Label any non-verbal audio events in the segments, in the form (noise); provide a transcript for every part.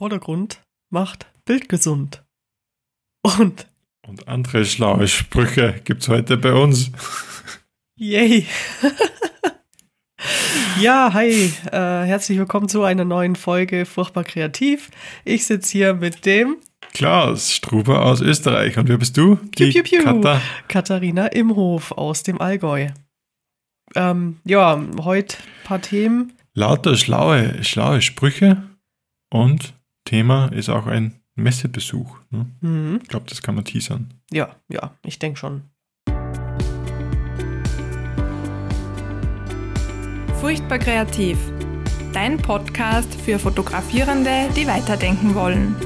Vordergrund macht Bild gesund. Und Und andere schlaue Sprüche gibt's heute bei uns. yay. (laughs) ja, hi. Äh, herzlich willkommen zu einer neuen Folge Furchtbar Kreativ. Ich sitze hier mit dem Klaus Struber aus Österreich. Und wer bist du? Piu, piu, piu. Katha. Katharina Imhof aus dem Allgäu. Ähm, ja, heute ein paar Themen. Lauter schlaue, schlaue Sprüche. Und Thema ist auch ein Messebesuch. Ne? Mhm. Ich glaube, das kann man teasern. Ja, ja, ich denke schon. Furchtbar kreativ. Dein Podcast für Fotografierende, die weiterdenken wollen.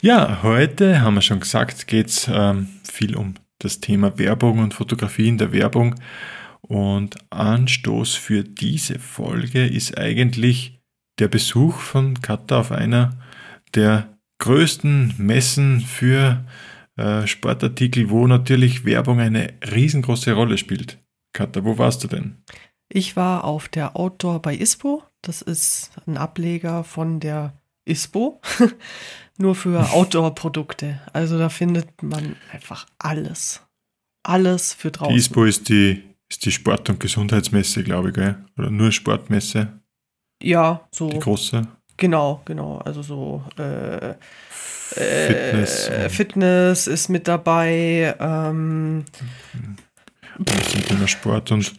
Ja, heute haben wir schon gesagt, geht's ähm, viel um das Thema Werbung und Fotografie in der Werbung. Und Anstoß für diese Folge ist eigentlich der Besuch von Katha auf einer der größten Messen für äh, Sportartikel, wo natürlich Werbung eine riesengroße Rolle spielt. Katha, wo warst du denn? Ich war auf der Outdoor bei ISPO. Das ist ein Ableger von der ISPO. (laughs) Nur für (laughs) Outdoor-Produkte. Also da findet man einfach alles. Alles für draußen. Die ISPO ist die, ist die Sport- und Gesundheitsmesse, glaube ich, gell? Oder nur Sportmesse, ja, so. die große. Genau, genau. Also so äh, Fitness. Äh, Fitness ist mit dabei. Ähm, Das zum Thema Sport und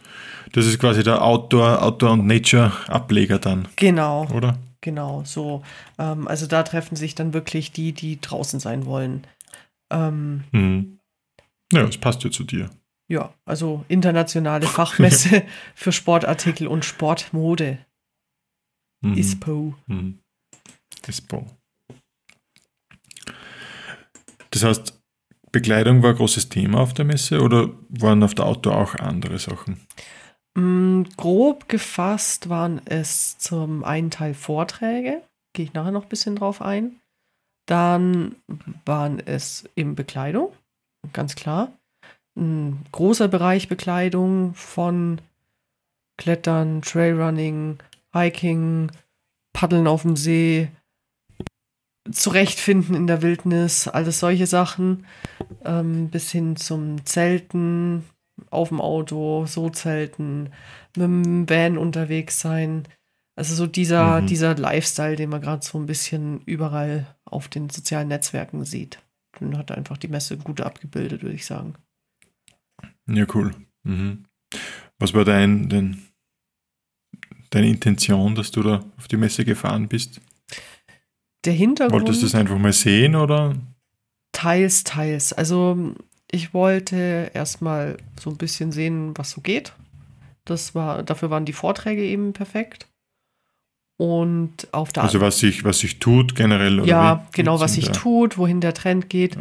das ist quasi der Outdoor, Outdoor und Nature Ableger dann, genau, oder? genau. So. Ähm, also da treffen sich dann wirklich die, die draußen sein wollen. Ähm, Mhm. Ja, das passt ja zu dir. Ja, also internationale Fachmesse (laughs) für Sportartikel und Sportmode. Mhm. ISPO. Mhm. ISPO. Das heißt, Bekleidung war ein großes Thema auf der Messe oder waren auf der Outdoor auch andere Sachen? Mm, grob gefasst waren es zum einen Teil Vorträge, gehe ich nachher noch ein bisschen drauf ein. Dann waren es eben Bekleidung, ganz klar. Ein großer Bereich Bekleidung von Klettern, Trailrunning, Hiking, Paddeln auf dem See, Zurechtfinden in der Wildnis, alles solche Sachen, ähm, bis hin zum Zelten, auf dem Auto, so zelten, mit dem Van unterwegs sein. Also so dieser, Mhm. dieser Lifestyle, den man gerade so ein bisschen überall auf den sozialen Netzwerken sieht. Den hat einfach die Messe gut abgebildet, würde ich sagen. Ja, cool. Mhm. Was war dein, dein, deine Intention, dass du da auf die Messe gefahren bist? Der Hintergrund. Wolltest du es einfach mal sehen oder? Teils, teils. Also ich wollte erstmal so ein bisschen sehen, was so geht. Das war, dafür waren die Vorträge eben perfekt. Und auf der Also was sich, was sich tut generell? Oder ja, genau, was sich tut, wohin der Trend geht.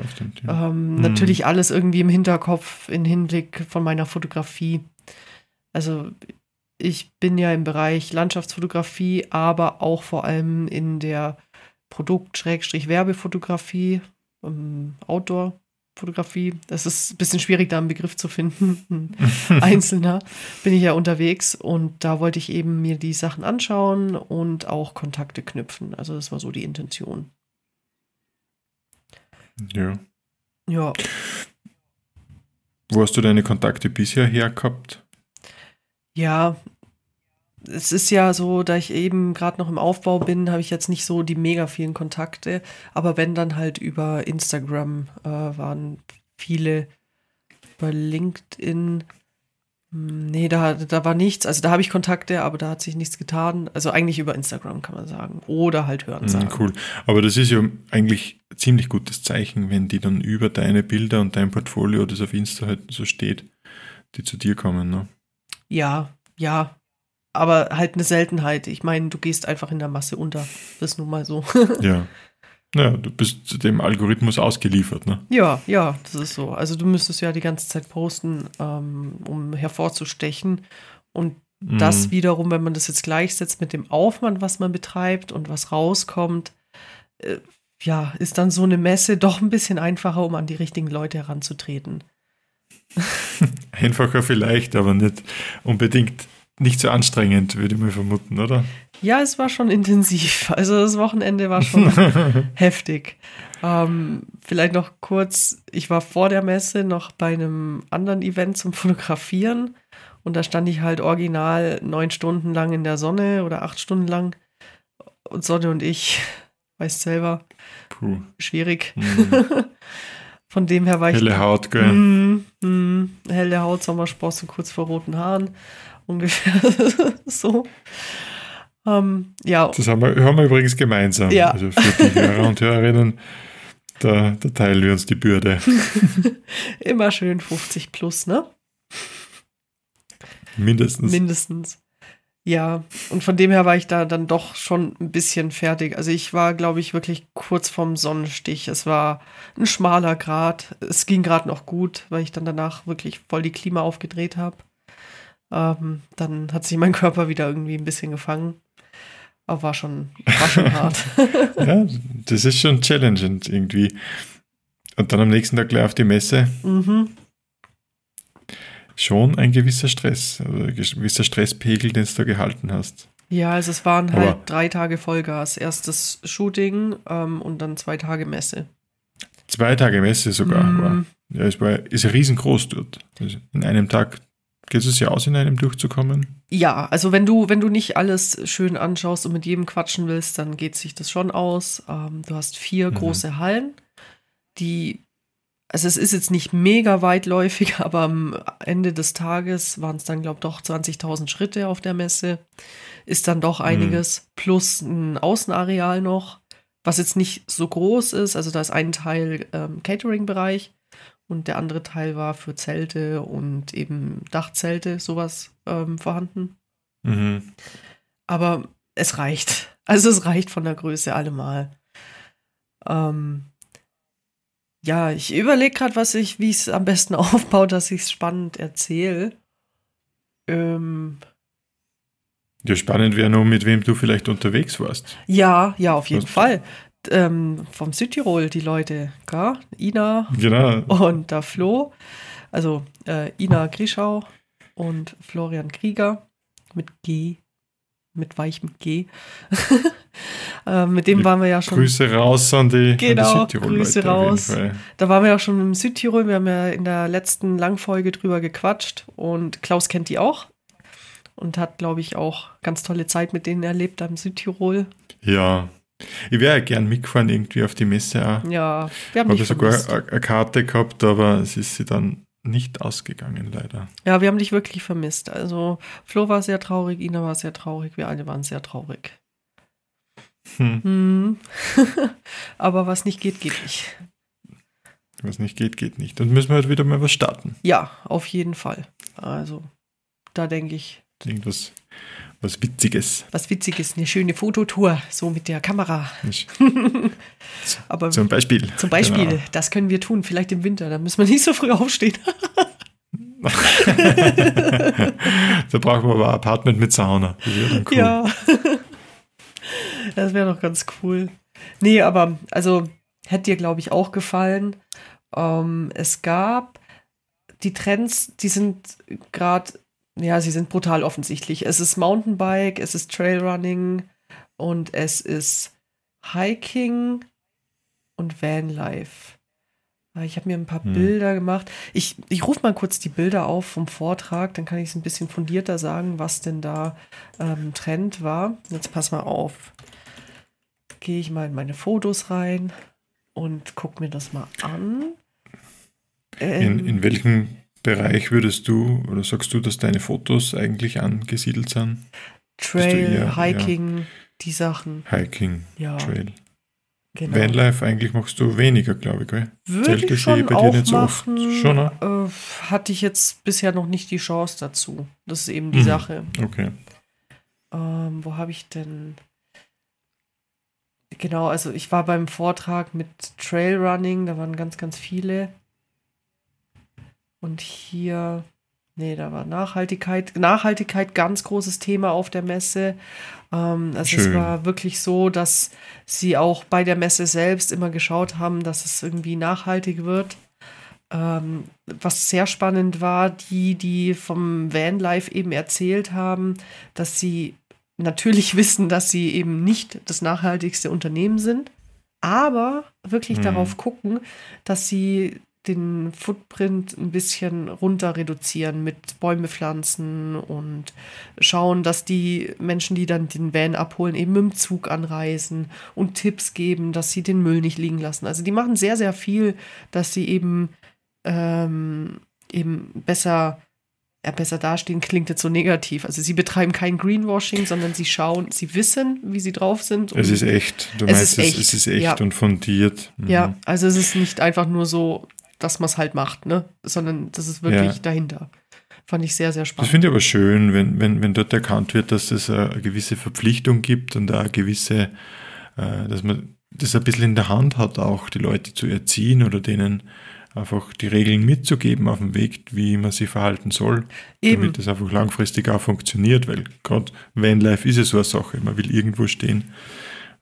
Ähm, Mhm. Natürlich alles irgendwie im Hinterkopf, im Hinblick von meiner Fotografie. Also ich bin ja im Bereich Landschaftsfotografie, aber auch vor allem in der Produkt-Werbefotografie, ähm, Outdoor-Fotografie. Das ist ein bisschen schwierig, da einen Begriff zu finden. Ein (laughs) Einzelner bin ich ja unterwegs und da wollte ich eben mir die Sachen anschauen und auch Kontakte knüpfen. Also das war so die Intention. ja. Ja. Wo hast du deine Kontakte bisher her gehabt? Ja, es ist ja so, da ich eben gerade noch im Aufbau bin, habe ich jetzt nicht so die mega vielen Kontakte. Aber wenn dann halt über Instagram äh, waren viele, über LinkedIn. hm, Nee, da, da war nichts. Also da habe ich Kontakte, aber da hat sich nichts getan. Also eigentlich über Instagram kann man sagen. Oder halt hören sagen. Mhm, cool. Aber das ist ja eigentlich ein ziemlich gutes Zeichen, wenn die dann über deine Bilder und dein Portfolio, das auf Insta halt so steht, die zu dir kommen. Ne? Ja, ja. Aber halt eine Seltenheit. Ich meine, du gehst einfach in der Masse unter. Das ist nun mal so. Ja. (laughs) Ja, du bist dem Algorithmus ausgeliefert. Ne? Ja, ja, das ist so. Also du müsstest ja die ganze Zeit posten, ähm, um hervorzustechen. Und das Mhm. wiederum, wenn man das jetzt gleichsetzt mit dem Aufwand, was man betreibt und was rauskommt, äh, ja, ist dann so eine Messe (laughs) doch ein bisschen einfacher, um an die richtigen Leute heranzutreten. (laughs) Einfacher vielleicht, aber nicht unbedingt nicht so anstrengend, würde ich mal vermuten, oder? Ja, es war schon intensiv. Also das Wochenende war schon (laughs) heftig. Ähm, vielleicht noch kurz, ich war vor der Messe noch bei einem anderen Event zum Fotografieren und da stand ich halt original neun Stunden lang in der Sonne oder acht Stunden lang. Und Sonne und ich, weißt selber, Puh. schwierig. Mhm. (laughs) Von dem her war ich. Helle Haut, gell? Mm, mm, helle Haut, Sommersprossen, kurz vor roten Haaren. Ungefähr (laughs) so. Ähm, ja, Das haben wir, haben wir übrigens gemeinsam. Ja. Also für die Hörer und Hörerinnen, da, da teilen wir uns die Bürde. (laughs) immer schön 50 plus, ne? Mindestens. Mindestens. Ja, und von dem her war ich da dann doch schon ein bisschen fertig. Also ich war, glaube ich, wirklich kurz vorm Sonnenstich. Es war ein schmaler Grad. Es ging gerade noch gut, weil ich dann danach wirklich voll die Klima aufgedreht habe. Ähm, dann hat sich mein Körper wieder irgendwie ein bisschen gefangen. Aber war schon, war schon (laughs) hart. ja, das ist schon challenging irgendwie. Und dann am nächsten Tag gleich auf die Messe. mhm. Schon ein gewisser Stress, also ein gewisser Stresspegel, den du da gehalten hast. Ja, also es waren halt Aber- drei Tage Vollgas. Erstes Shooting ähm, und dann zwei Tage Messe. Zwei Tage Messe sogar. Mhm. War. Ja, es war, ist riesengroß dort. Also in einem Tag geht es ja aus, in einem durchzukommen. Ja, also wenn du, wenn du nicht alles schön anschaust und mit jedem quatschen willst, dann geht sich das schon aus. Ähm, du hast vier Mhm. große Hallen, die, also es ist jetzt nicht mega weitläufig, (laughs) aber am Ende des Tages waren es dann, glaube ich, doch 20.000 Schritte auf der Messe. Ist dann doch einiges. Plus ein Außenareal noch, was jetzt nicht so groß ist. Also da ist ein Teil ähm, Catering-Bereich und der andere Teil war für Zelte und eben Dachzelte, sowas ähm, vorhanden. Mhm. Aber es reicht. (laughs) Also es reicht von der Größe allemal. Ähm, ja, ich überlege gerade, was ich, wie ich es am besten (laughs) aufbaue, dass ich es spannend erzähle. Ähm, Ja, spannend wäre nur, mit wem du vielleicht unterwegs warst. ja, ja, auf jeden Was- Fall. Ähm, vom Südtirol, die Leute, gell? Ina Genau. und der Flo. Also äh, Ina Grischau und Florian Krieger mit G, mit weichem G. (laughs) äh, mit dem waren wir ja schon. Grüße raus an die, Genau, an die Südtirol-Leute Grüße auf jeden raus. Da waren wir ja schon im Südtirol. Wir haben ja in der letzten Langfolge drüber gequatscht und Klaus kennt die auch und hat, glaube ich, auch ganz tolle Zeit mit denen erlebt am Südtirol. Ja. Ich wäre ja gern mitgefahren irgendwie auf die Messe auch. Ja, wir haben Habe dich sogar eine Karte gehabt, aber es ist sie dann nicht ausgegangen, leider. Ja, wir haben dich wirklich vermisst. Also Flo war sehr traurig, Ina war sehr traurig, wir alle waren sehr traurig. Hm. Hm. (laughs) Aber was nicht geht, geht nicht. Was nicht geht, geht nicht. Dann müssen wir halt wieder mal was starten. Ja, auf jeden Fall. Also, da denke ich, Irgendwas was Witziges. was Witziges, eine schöne Fototour, so mit der Kamera. (laughs) Aber Zum Beispiel. zum Beispiel, Genau. das können wir tun, vielleicht im Winter, da müssen wir nicht so früh aufstehen. (laughs) da brauchen wir aber ein Apartment mit Sauna. Das cool. Ja. das wäre doch ganz cool. Nee, aber also hätte dir, glaube ich, auch gefallen. Ähm, es gab die Trends, die sind gerade, ja, sie sind brutal offensichtlich. Es ist Mountainbike, es ist Trailrunning und es ist Hiking und Vanlife. Ah, Ich habe mir ein paar Hm. Bilder gemacht. Ich, ich rufe mal kurz die Bilder auf vom Vortrag, dann kann ich es ein bisschen fundierter sagen, was denn da ähm, Trend war. Jetzt pass mal auf. Gehe ich mal in meine Fotos rein und guck mir das mal an. Ähm, In, in welchem Bereich würdest du oder sagst du, dass deine Fotos eigentlich angesiedelt sind? Trail, eher- ja. Hiking, die Sachen. Hiking, Ja, Trail. genau. Vanlife eigentlich machst du weniger, glaube ich. Gell? Würde ich schon ich bei dir auch nicht so oft. machen. Schon, ne? äh, hatte ich jetzt bisher noch nicht die Chance dazu. Das ist eben die Mhm. Sache. Okay. Ähm, wo habe ich denn? Genau, also ich war beim Vortrag mit Trailrunning, da waren ganz, ganz viele. Und hier, nee, da war Nachhaltigkeit. Nachhaltigkeit, ganz großes Thema auf der Messe. Ähm, also es Schön. war wirklich so, dass sie auch bei der Messe selbst immer geschaut haben, dass es irgendwie nachhaltig wird. ähm, was sehr spannend war, die, die vom Vanlife eben erzählt haben, dass sie natürlich (laughs) wissen, dass sie eben nicht das nachhaltigste Unternehmen sind, aber wirklich Mhm. darauf gucken, dass sie den Footprint ein bisschen runter reduzieren mit Bäume pflanzen und schauen, dass die Menschen, die dann den Van abholen, eben mit dem Zug anreisen und Tipps geben, dass sie den Müll nicht liegen lassen. Also die machen sehr, sehr viel, dass sie eben, ähm, eben besser, ja, besser dastehen, klingt jetzt so negativ. Also sie betreiben kein Greenwashing, sondern sie schauen, sie wissen, wie sie drauf sind. Es ist echt. Du Es meinst, ist es, echt, es ist echt ja. und fundiert. Mhm. Ja, also es ist nicht einfach nur so, dass man es halt macht, ne? Sondern das ist wirklich Ja. dahinter. Fand ich sehr, sehr Das spannend. finde ich aber schön, wenn, wenn, wenn dort erkannt wird, dass es eine gewisse Verpflichtung gibt und eine gewisse, äh, dass man das ein bisschen in der Hand hat, auch die Leute zu erziehen oder denen einfach die Regeln mitzugeben auf dem Weg, wie man sich verhalten soll, Eben. damit das einfach langfristig auch funktioniert, weil gerade Vanlife ist ja so eine Sache, man will irgendwo stehen,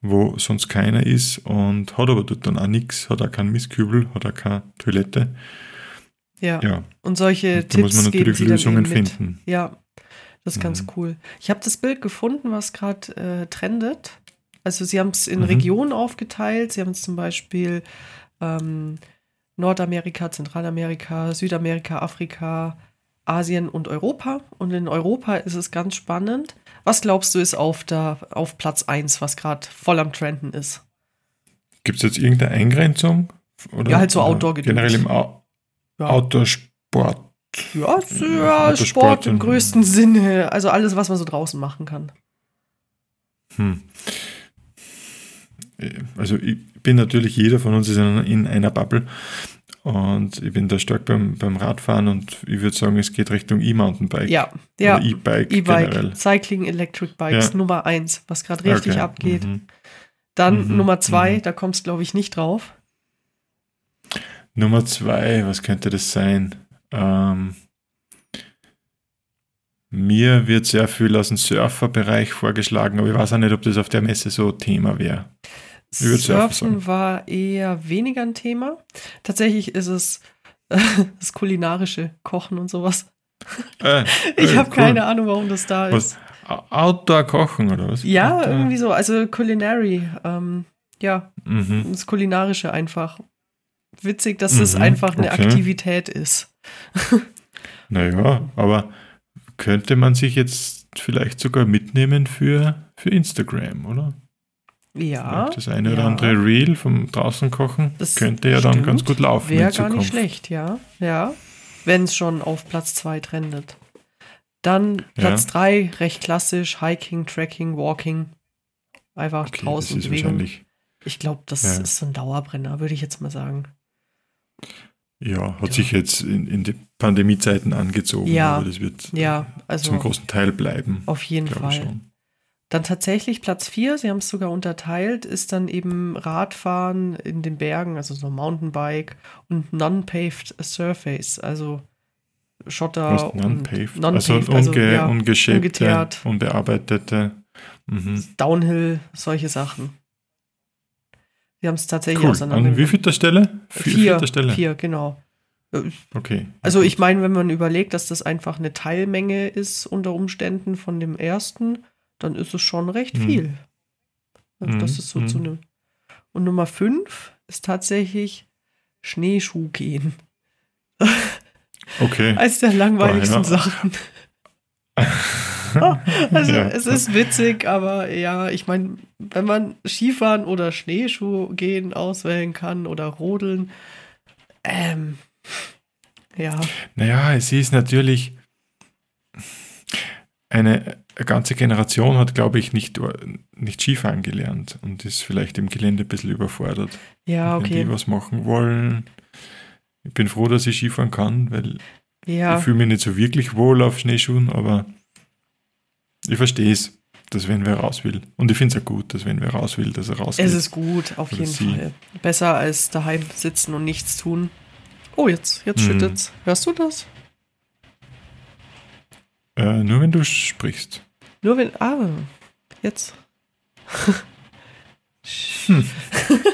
wo sonst keiner ist und hat aber dort dann auch nichts, hat auch keinen Mistkübel, hat auch keine Toilette. Ja. Ja, Und solche da muss Tipps man geben natürlich Lösungen finden. Ja, das ist ganz Mhm. cool. Ich habe das Bild gefunden, was gerade äh, trendet. Also sie haben es in Mhm. Regionen aufgeteilt. Sie haben es zum Beispiel ähm, Nordamerika, Zentralamerika, Südamerika, Afrika, Asien und Europa. Und in Europa ist es ganz spannend. Was glaubst du ist auf, der, auf Platz 1, was gerade voll am Trenden ist? Gibt es jetzt irgendeine Eingrenzung? Oder, Ja, halt so oder Outdoor-Gedöns. Generell im Au Ja. Outdoor-Sport. Ja, Ja, Autosport Sport im größten Sinne. Also alles, was man so draußen machen kann. Hm. Also ich bin natürlich, jeder von uns ist in, in einer Bubble und ich bin da stark beim, beim Radfahren und ich würde sagen, es geht Richtung E-Mountainbike. Ja, ja. E-Bike E-Bike. Cycling Electric Bikes, Ja. Nummer eins, was gerade richtig Okay, abgeht. mhm. Dann Mhm, Nummer zwei, mhm. da kommst glaube ich nicht drauf. Nummer zwei, was könnte das sein? Ähm, mir wird sehr viel aus dem Surferbereich vorgeschlagen, aber ich weiß auch nicht, ob das auf der Messe so Thema wäre. Surfen war eher weniger ein Thema. Tatsächlich ist es (laughs) das kulinarische Kochen und sowas. Äh, (laughs) Ich äh, habe cool. keine Ahnung, warum das da Was? ist. Outdoor kochen oder was? Ja, Outdoor- irgendwie so. Also Culinary. Ähm, ja, Mhm. das Kulinarische einfach. Witzig, dass es Mhm, einfach eine okay. Aktivität ist. (laughs) Naja, aber könnte man sich jetzt vielleicht sogar mitnehmen für, für Instagram, oder? Ja. Das eine ja. oder andere Reel vom draußen kochen Das könnte ja dann stimmt. ganz gut laufen Wäre gar nicht schlecht, ja. Ja. Wenn es schon auf Platz 2 trendet. Dann Platz 3, recht klassisch, Hiking, Trekking, Walking. Einfach Okay, das draußen ist Bewegung. wahrscheinlich, Ich glaube, das Ja. ist so ein Dauerbrenner, würde ich jetzt mal sagen. ja, hat Ja. sich jetzt in, in die Pandemiezeiten angezogen, Ja. aber das wird Ja, zum also großen Teil bleiben. auf jeden Fall. schon. Dann tatsächlich Platz 4, Sie haben es sogar unterteilt, ist dann eben Radfahren in den Bergen, also so Mountainbike und Non-Paved Surface, also Schotter non-paved? Non-paved, also, unge, ja, ungeschäbte, ungeteert. unbearbeitete. Mhm. Downhill, solche Sachen. Sie haben es tatsächlich Cool. auseinander. An wie vielter Stelle? Vier, vierter Stelle? vier, genau. Okay. Also ich meine, wenn man überlegt, dass das einfach eine Teilmenge ist unter Umständen von dem ersten, dann ist es schon recht Mhm. viel. Also das Mhm, ist so mhm. zu einem. Und Nummer fünf ist tatsächlich Schneeschuh gehen. Okay. (laughs) Eines der langweiligsten ja. Sachen. (laughs) (laughs) Also Ja. es ist witzig, aber ja, ich meine, wenn man Skifahren oder Schneeschuh gehen auswählen kann oder rodeln, ähm, ja, Naja, es ist natürlich eine, eine ganze Generation hat, glaube ich, nicht, nicht Skifahren gelernt und ist vielleicht im Gelände ein bisschen überfordert. ja, Wenn okay, die was machen wollen. Ich bin froh, dass ich Skifahren kann, weil ja, ich fühle mich nicht so wirklich wohl auf Schneeschuhen, aber ich verstehe es, dass wenn wer raus will. Und ich finde es auch gut, dass wenn wer raus will, dass er rausgeht. es ist gut, auf jeden sie. Fall. Besser als daheim sitzen und nichts tun. Oh, jetzt, jetzt Mhm. schüttet's. Hörst du das? äh, nur wenn du sprichst. Nur wenn, ah, jetzt. Hm.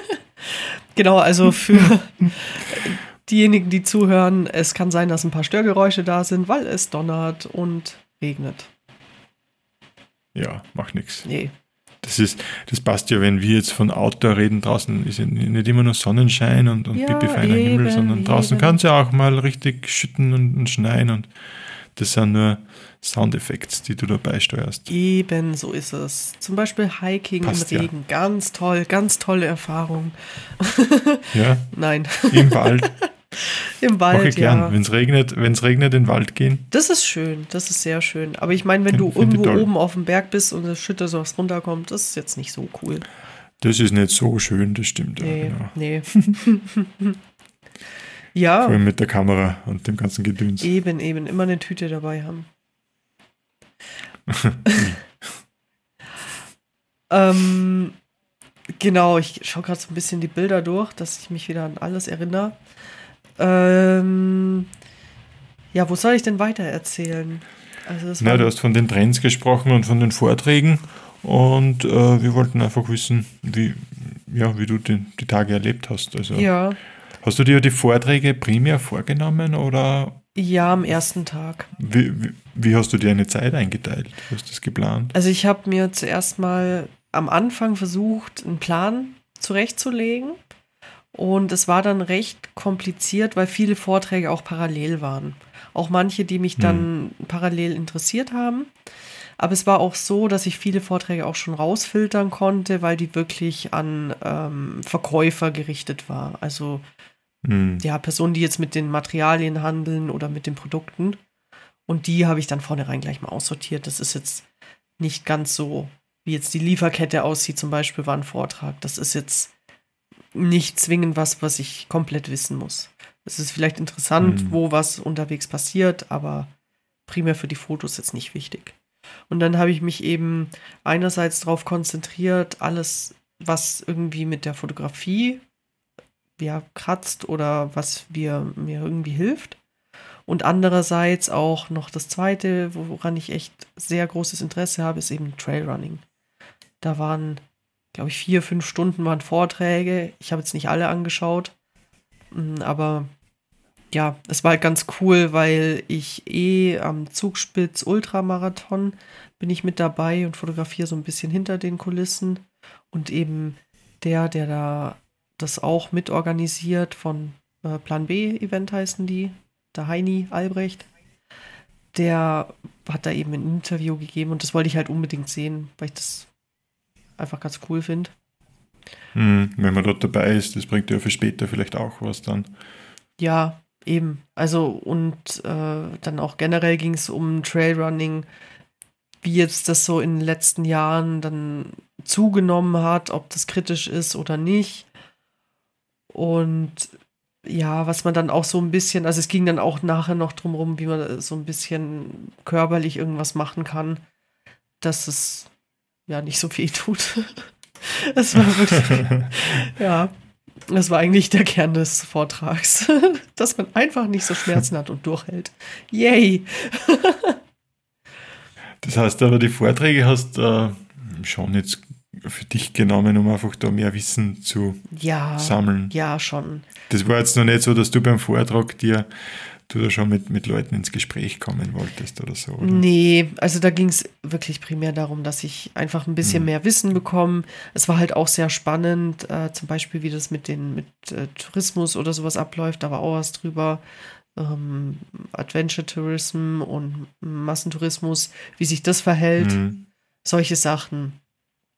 (laughs) genau, also für diejenigen, die zuhören, es kann sein, dass ein paar Störgeräusche da sind, weil es donnert und regnet. Ja, macht nichts. Nee. Das ist, das passt ja, wenn wir jetzt von Outdoor reden, draußen ist ja nicht immer nur Sonnenschein und, und Ja, pipi feiner Himmel, sondern draußen kann es ja auch mal richtig schütten und, und schneien und das sind nur Soundeffekte, die du dabei steuerst. Eben so ist es. Zum Beispiel Hiking Passt im ja. Regen. Ganz toll, ganz tolle Erfahrung. Ja, (laughs) Nein, im Wald. (laughs) im Mache Wald, ich gern. ja. Wenn es regnet, wenn es regnet, in den Wald gehen. Das ist schön, das ist sehr schön. Aber ich meine, wenn du find irgendwo oben auf dem Berg bist und es schüttet so was runterkommt, das ist jetzt nicht so cool. Das ist nicht so schön, das stimmt. Ja, Nee, genau. nee. (laughs) Vor ja, allem mit der Kamera und dem ganzen Gedöns. eben, eben. Immer eine Tüte dabei haben. (laughs) ähm, genau, ich schaue gerade so ein bisschen die Bilder durch, dass ich mich wieder an alles erinnere. Ähm, ja, wo soll ich denn weiter erzählen? Also Na, du hast von den Trends gesprochen und von den Vorträgen und äh, wir wollten einfach wissen, wie, ja, wie du den, die Tage erlebt hast. Also, ja, Hast du dir die Vorträge primär vorgenommen oder ja, am ersten Tag. wie, wie, wie hast du dir eine Zeit eingeteilt? Wie hast du das geplant? Also ich habe mir zuerst mal am Anfang versucht, einen Plan zurechtzulegen. Und es war dann recht kompliziert, weil viele Vorträge auch parallel waren. Auch manche, die mich dann parallel interessiert haben. Aber es war auch so, dass ich viele Vorträge auch schon rausfiltern konnte, weil die wirklich an ähm, Verkäufer gerichtet war. Also Hm. ja, Personen, die jetzt mit den Materialien handeln oder mit den Produkten. Und die habe ich dann vornherein gleich mal aussortiert. Das ist jetzt nicht ganz so, wie jetzt die Lieferkette aussieht, zum Beispiel war ein Vortrag. Das ist jetzt nicht zwingend was, was ich komplett wissen muss. Es ist vielleicht interessant, Mhm. wo was unterwegs passiert, aber primär für die Fotos jetzt nicht wichtig. Und dann habe ich mich eben einerseits darauf konzentriert, alles, was irgendwie mit der Fotografie ja, kratzt oder was wir, mir irgendwie hilft. Und andererseits auch noch das Zweite, woran ich echt sehr großes Interesse habe, ist eben Trailrunning. Da waren, glaube ich, vier, fünf Stunden waren Vorträge. Ich habe jetzt nicht alle angeschaut, Mm, aber ja, es war halt ganz cool, weil ich eh am Zugspitz Ultramarathon bin ich mit dabei und fotografiere so ein bisschen hinter den Kulissen. Und eben der, der da das auch mitorganisiert von äh, Plan B Event heißen die, der Heini Albrecht, der hat da eben ein Interview gegeben und das wollte ich halt unbedingt sehen, weil ich das einfach ganz cool finde. Hm, wenn man dort dabei ist, das bringt ja für später vielleicht auch was dann. Ja, eben. Also und äh, dann auch generell ging es um Trailrunning, wie jetzt das so in den letzten Jahren dann zugenommen hat, ob das kritisch ist oder nicht. Und ja, was man dann auch so ein bisschen, also es ging dann auch nachher noch drum rum, wie man so ein bisschen körperlich irgendwas machen kann, dass es ja nicht so viel tut. (laughs) Es war wirklich, (laughs) ja, das war eigentlich der Kern des Vortrags, (laughs) dass man einfach nicht so Schmerzen hat und durchhält. Yay! Das heißt aber, die Vorträge hast äh, schon jetzt für dich genommen, um einfach da mehr Wissen zu Ja, sammeln. ja, schon. Das war jetzt noch nicht so, dass du beim Vortrag dir du da schon mit, mit Leuten ins Gespräch kommen wolltest oder so. Oder? Nee, also da ging es wirklich primär darum, dass ich einfach ein bisschen Mhm. mehr Wissen bekomme. Es war halt auch sehr spannend, äh, zum Beispiel, wie das mit den mit äh, Tourismus oder sowas abläuft. Da war auch was drüber. Ähm, Adventure Tourism und Massentourismus, wie sich das verhält. Mhm. Solche Sachen.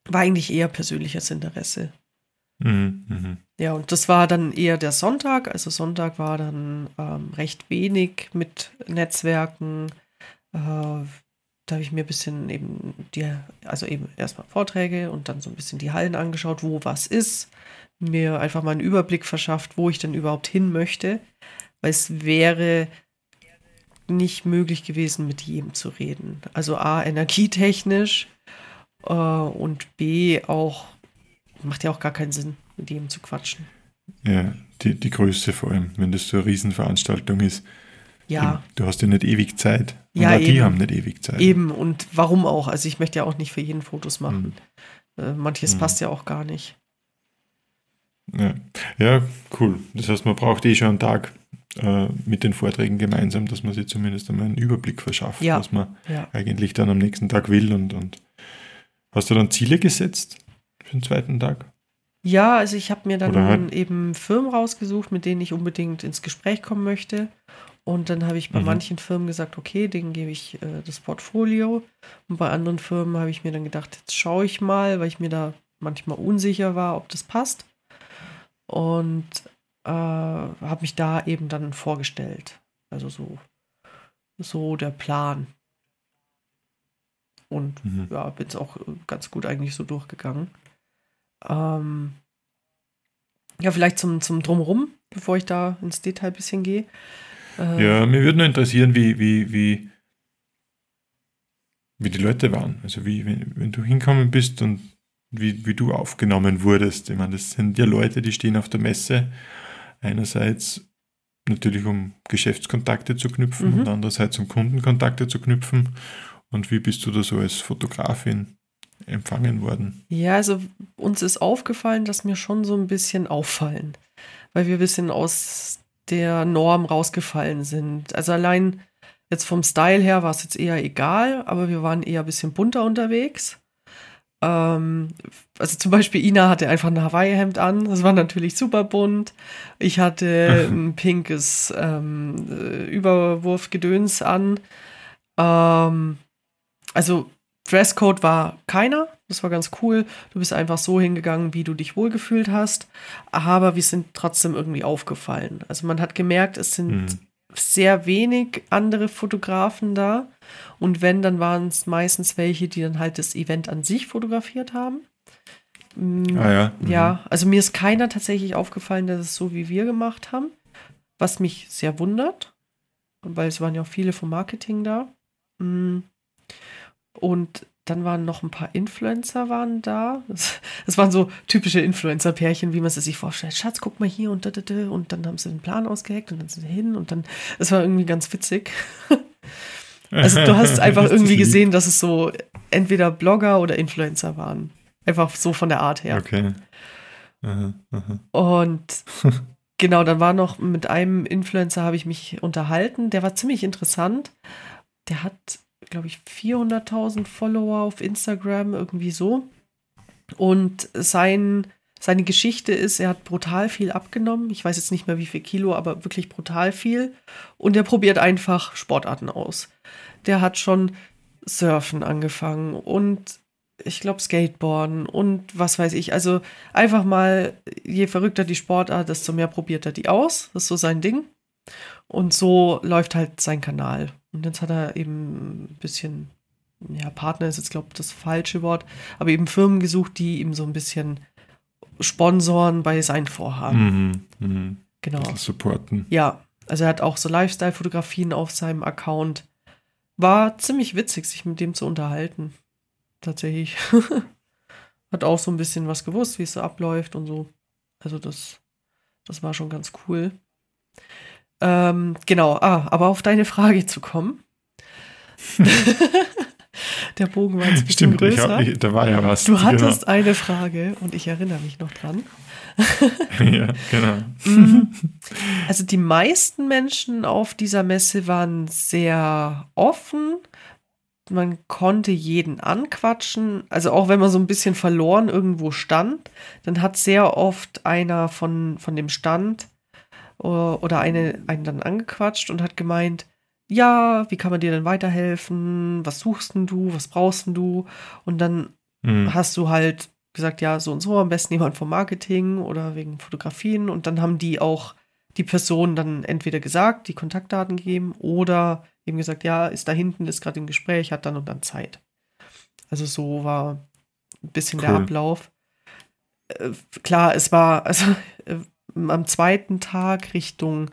War eigentlich eher persönliches Interesse. Mhm. Mhm. Ja, und das war dann eher der Sonntag. Also Sonntag war dann ähm, recht wenig mit Netzwerken. Äh, da habe ich mir ein bisschen eben die, also eben erstmal Vorträge und dann so ein bisschen die Hallen angeschaut, wo was ist. Mir einfach mal einen Überblick verschafft, wo ich denn überhaupt hin möchte. Weil es wäre nicht möglich gewesen, mit jedem zu reden. Also A, energietechnisch äh, und B, auch, macht ja auch gar keinen Sinn, mit jedem zu quatschen. Ja, die, die Größe vor allem, wenn das so eine Riesenveranstaltung ist. Ja, Du hast ja nicht ewig Zeit. Und Ja, auch die haben nicht ewig Zeit. eben. Und warum auch? Also ich möchte ja auch nicht für jeden Fotos machen. Äh, manches Mhm. passt ja auch gar nicht. Ja. ja, cool. Das heißt, man braucht eh schon einen Tag äh, mit den Vorträgen gemeinsam, dass man sich zumindest einmal einen Überblick verschafft, Ja. was man Ja. eigentlich dann am nächsten Tag will. Und, und hast du dann Ziele gesetzt für den zweiten Tag? Ja, also ich habe mir dann halt- eben Firmen rausgesucht, mit denen ich unbedingt ins Gespräch kommen möchte. Und dann habe ich bei Mhm. manchen Firmen gesagt, okay, denen gebe ich äh, das Portfolio. Und bei anderen Firmen habe ich mir dann gedacht, jetzt schaue ich mal, weil ich mir da manchmal unsicher war, ob das passt. Und äh, habe mich da eben dann vorgestellt. Also so, so der Plan. Und Mhm. ja, bin es auch ganz gut eigentlich so durchgegangen. Ähm, ja, vielleicht zum, zum Drumrum, bevor ich da ins Detail ein bisschen gehe. Äh, Ja, mir würde nur interessieren, wie, wie, wie, wie die Leute waren. Also wie, wenn, wenn du hinkommen bist und wie, wie du aufgenommen wurdest. Ich meine, das sind ja Leute, die stehen auf der Messe. Einerseits natürlich, um Geschäftskontakte zu knüpfen Mhm. und andererseits, um Kundenkontakte zu knüpfen. Und wie bist du da so als Fotografin empfangen worden? Ja, also uns ist aufgefallen, dass wir schon so ein bisschen auffallen, weil wir ein bisschen aus der Norm rausgefallen sind. Also allein jetzt vom Style her war es jetzt eher egal, aber wir waren eher ein bisschen bunter unterwegs. Ähm, also zum Beispiel Ina hatte einfach ein Hawaii-Hemd an, das war natürlich super bunt. Ich hatte (laughs) ein pinkes ähm, äh, Überwurfgedöns an. Ähm, also Dresscode war keiner. Das war ganz cool. Du bist einfach so hingegangen, wie du dich wohlgefühlt hast. Aber wir sind trotzdem irgendwie aufgefallen. Also man hat gemerkt, es sind Hm. sehr wenig andere Fotografen da. Und wenn, dann waren es meistens welche, die dann halt das Event an sich fotografiert haben. Mm, Ah ja. mhm. ja, also mir ist keiner tatsächlich aufgefallen, dass es so wie wir gemacht haben, was mich sehr wundert, weil es waren ja auch viele vom Marketing da. Mm. Und dann waren noch ein paar Influencer waren da. Das, das waren so typische Influencer-Pärchen, wie man es sich vorstellt. Schatz, guck mal hier und da, da, da. Und dann haben sie den Plan ausgeheckt und dann sind sie hin und dann, es war irgendwie ganz witzig. (laughs) Also du hast einfach (laughs) irgendwie gesehen, dass es so entweder Blogger oder Influencer waren. Einfach so von der Art her. Okay. Aha, aha. Und (laughs) genau, dann war noch mit einem Influencer habe ich mich unterhalten. Der war ziemlich interessant. Der hat, glaube ich, 400.000 Follower auf Instagram, irgendwie so. Und sein, seine Geschichte ist, er hat brutal viel abgenommen. Ich weiß jetzt nicht mehr wie viel Kilo, aber wirklich brutal viel. Und er probiert einfach Sportarten aus. Der hat schon Surfen angefangen und ich glaube Skateboarden und was weiß ich. Also einfach mal, je verrückter die Sportart, desto mehr probiert er die aus. Das ist so sein Ding. Und so läuft halt sein Kanal. Und jetzt hat er eben ein bisschen, ja, Partner ist jetzt, glaube ich, das falsche Wort, aber eben Firmen gesucht, die ihm so ein bisschen sponsoren bei seinen Vorhaben. Mhm, mhm. Genau. Bisschen supporten. Ja, also er hat auch so Lifestyle-Fotografien auf seinem Account. War ziemlich witzig, sich mit dem zu unterhalten. Tatsächlich. (laughs) hat auch so ein bisschen was gewusst, wie es so abläuft und so. Also das, das war schon ganz cool. Ähm, genau, ah, aber auf deine Frage zu kommen. (laughs) Der Bogen war jetzt ein bisschen Stimmt, ich größer. hab, ich, da war ja was. du hattest eine Frage und ich erinnere mich noch dran. Genau. (laughs) ja, genau. Mhm. Also die meisten Menschen auf dieser Messe waren sehr offen. Man konnte jeden anquatschen. Also auch wenn man so ein bisschen verloren irgendwo stand, dann hat sehr oft einer von, von dem Stand oder eine, einen dann angequatscht und hat gemeint, ja, wie kann man dir denn weiterhelfen? Was suchst denn du? Was brauchst denn du? Und dann Mhm. hast du halt gesagt, ja, so und so, am besten jemand vom Marketing oder wegen Fotografien. Und dann haben die auch die Person dann entweder gesagt, die Kontaktdaten gegeben oder eben gesagt, ja, ist da hinten, ist gerade im Gespräch, hat dann und dann Zeit. Also so war ein bisschen der Cool. Ablauf. Äh, klar, es war, also äh, am zweiten Tag Richtung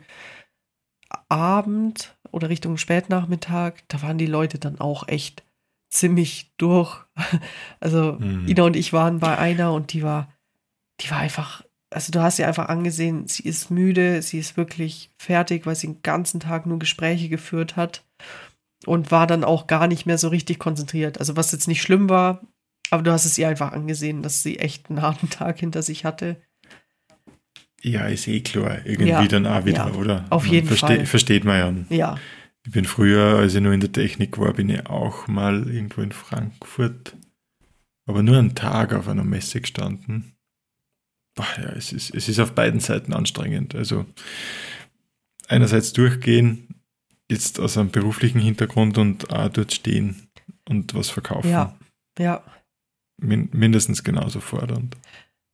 Abend oder Richtung Spätnachmittag, da waren die Leute dann auch echt ziemlich durch. (laughs) Also Mhm. Ina und ich waren bei einer und die war, die war einfach, also du hast sie einfach angesehen, sie ist müde, sie ist wirklich fertig, weil sie den ganzen Tag nur Gespräche geführt hat und war dann auch gar nicht mehr so richtig konzentriert. Also was jetzt nicht schlimm war, aber du hast es ihr einfach angesehen, dass sie echt einen harten (laughs) Tag hinter sich hatte. Ja, ist eh klar, irgendwie Ja, dann auch wieder, ja, oder? auf Man jeden verste Fall. Versteht man ja. Ja, Ich bin früher, als ich nur in der Technik war, bin ich auch mal irgendwo in Frankfurt, aber nur einen Tag auf einer Messe gestanden. Boah, ja, es ist, es ist auf beiden Seiten anstrengend. Also einerseits durchgehen, jetzt aus einem beruflichen Hintergrund und auch dort stehen und was verkaufen. ja, ja. Min mindestens genauso fordernd.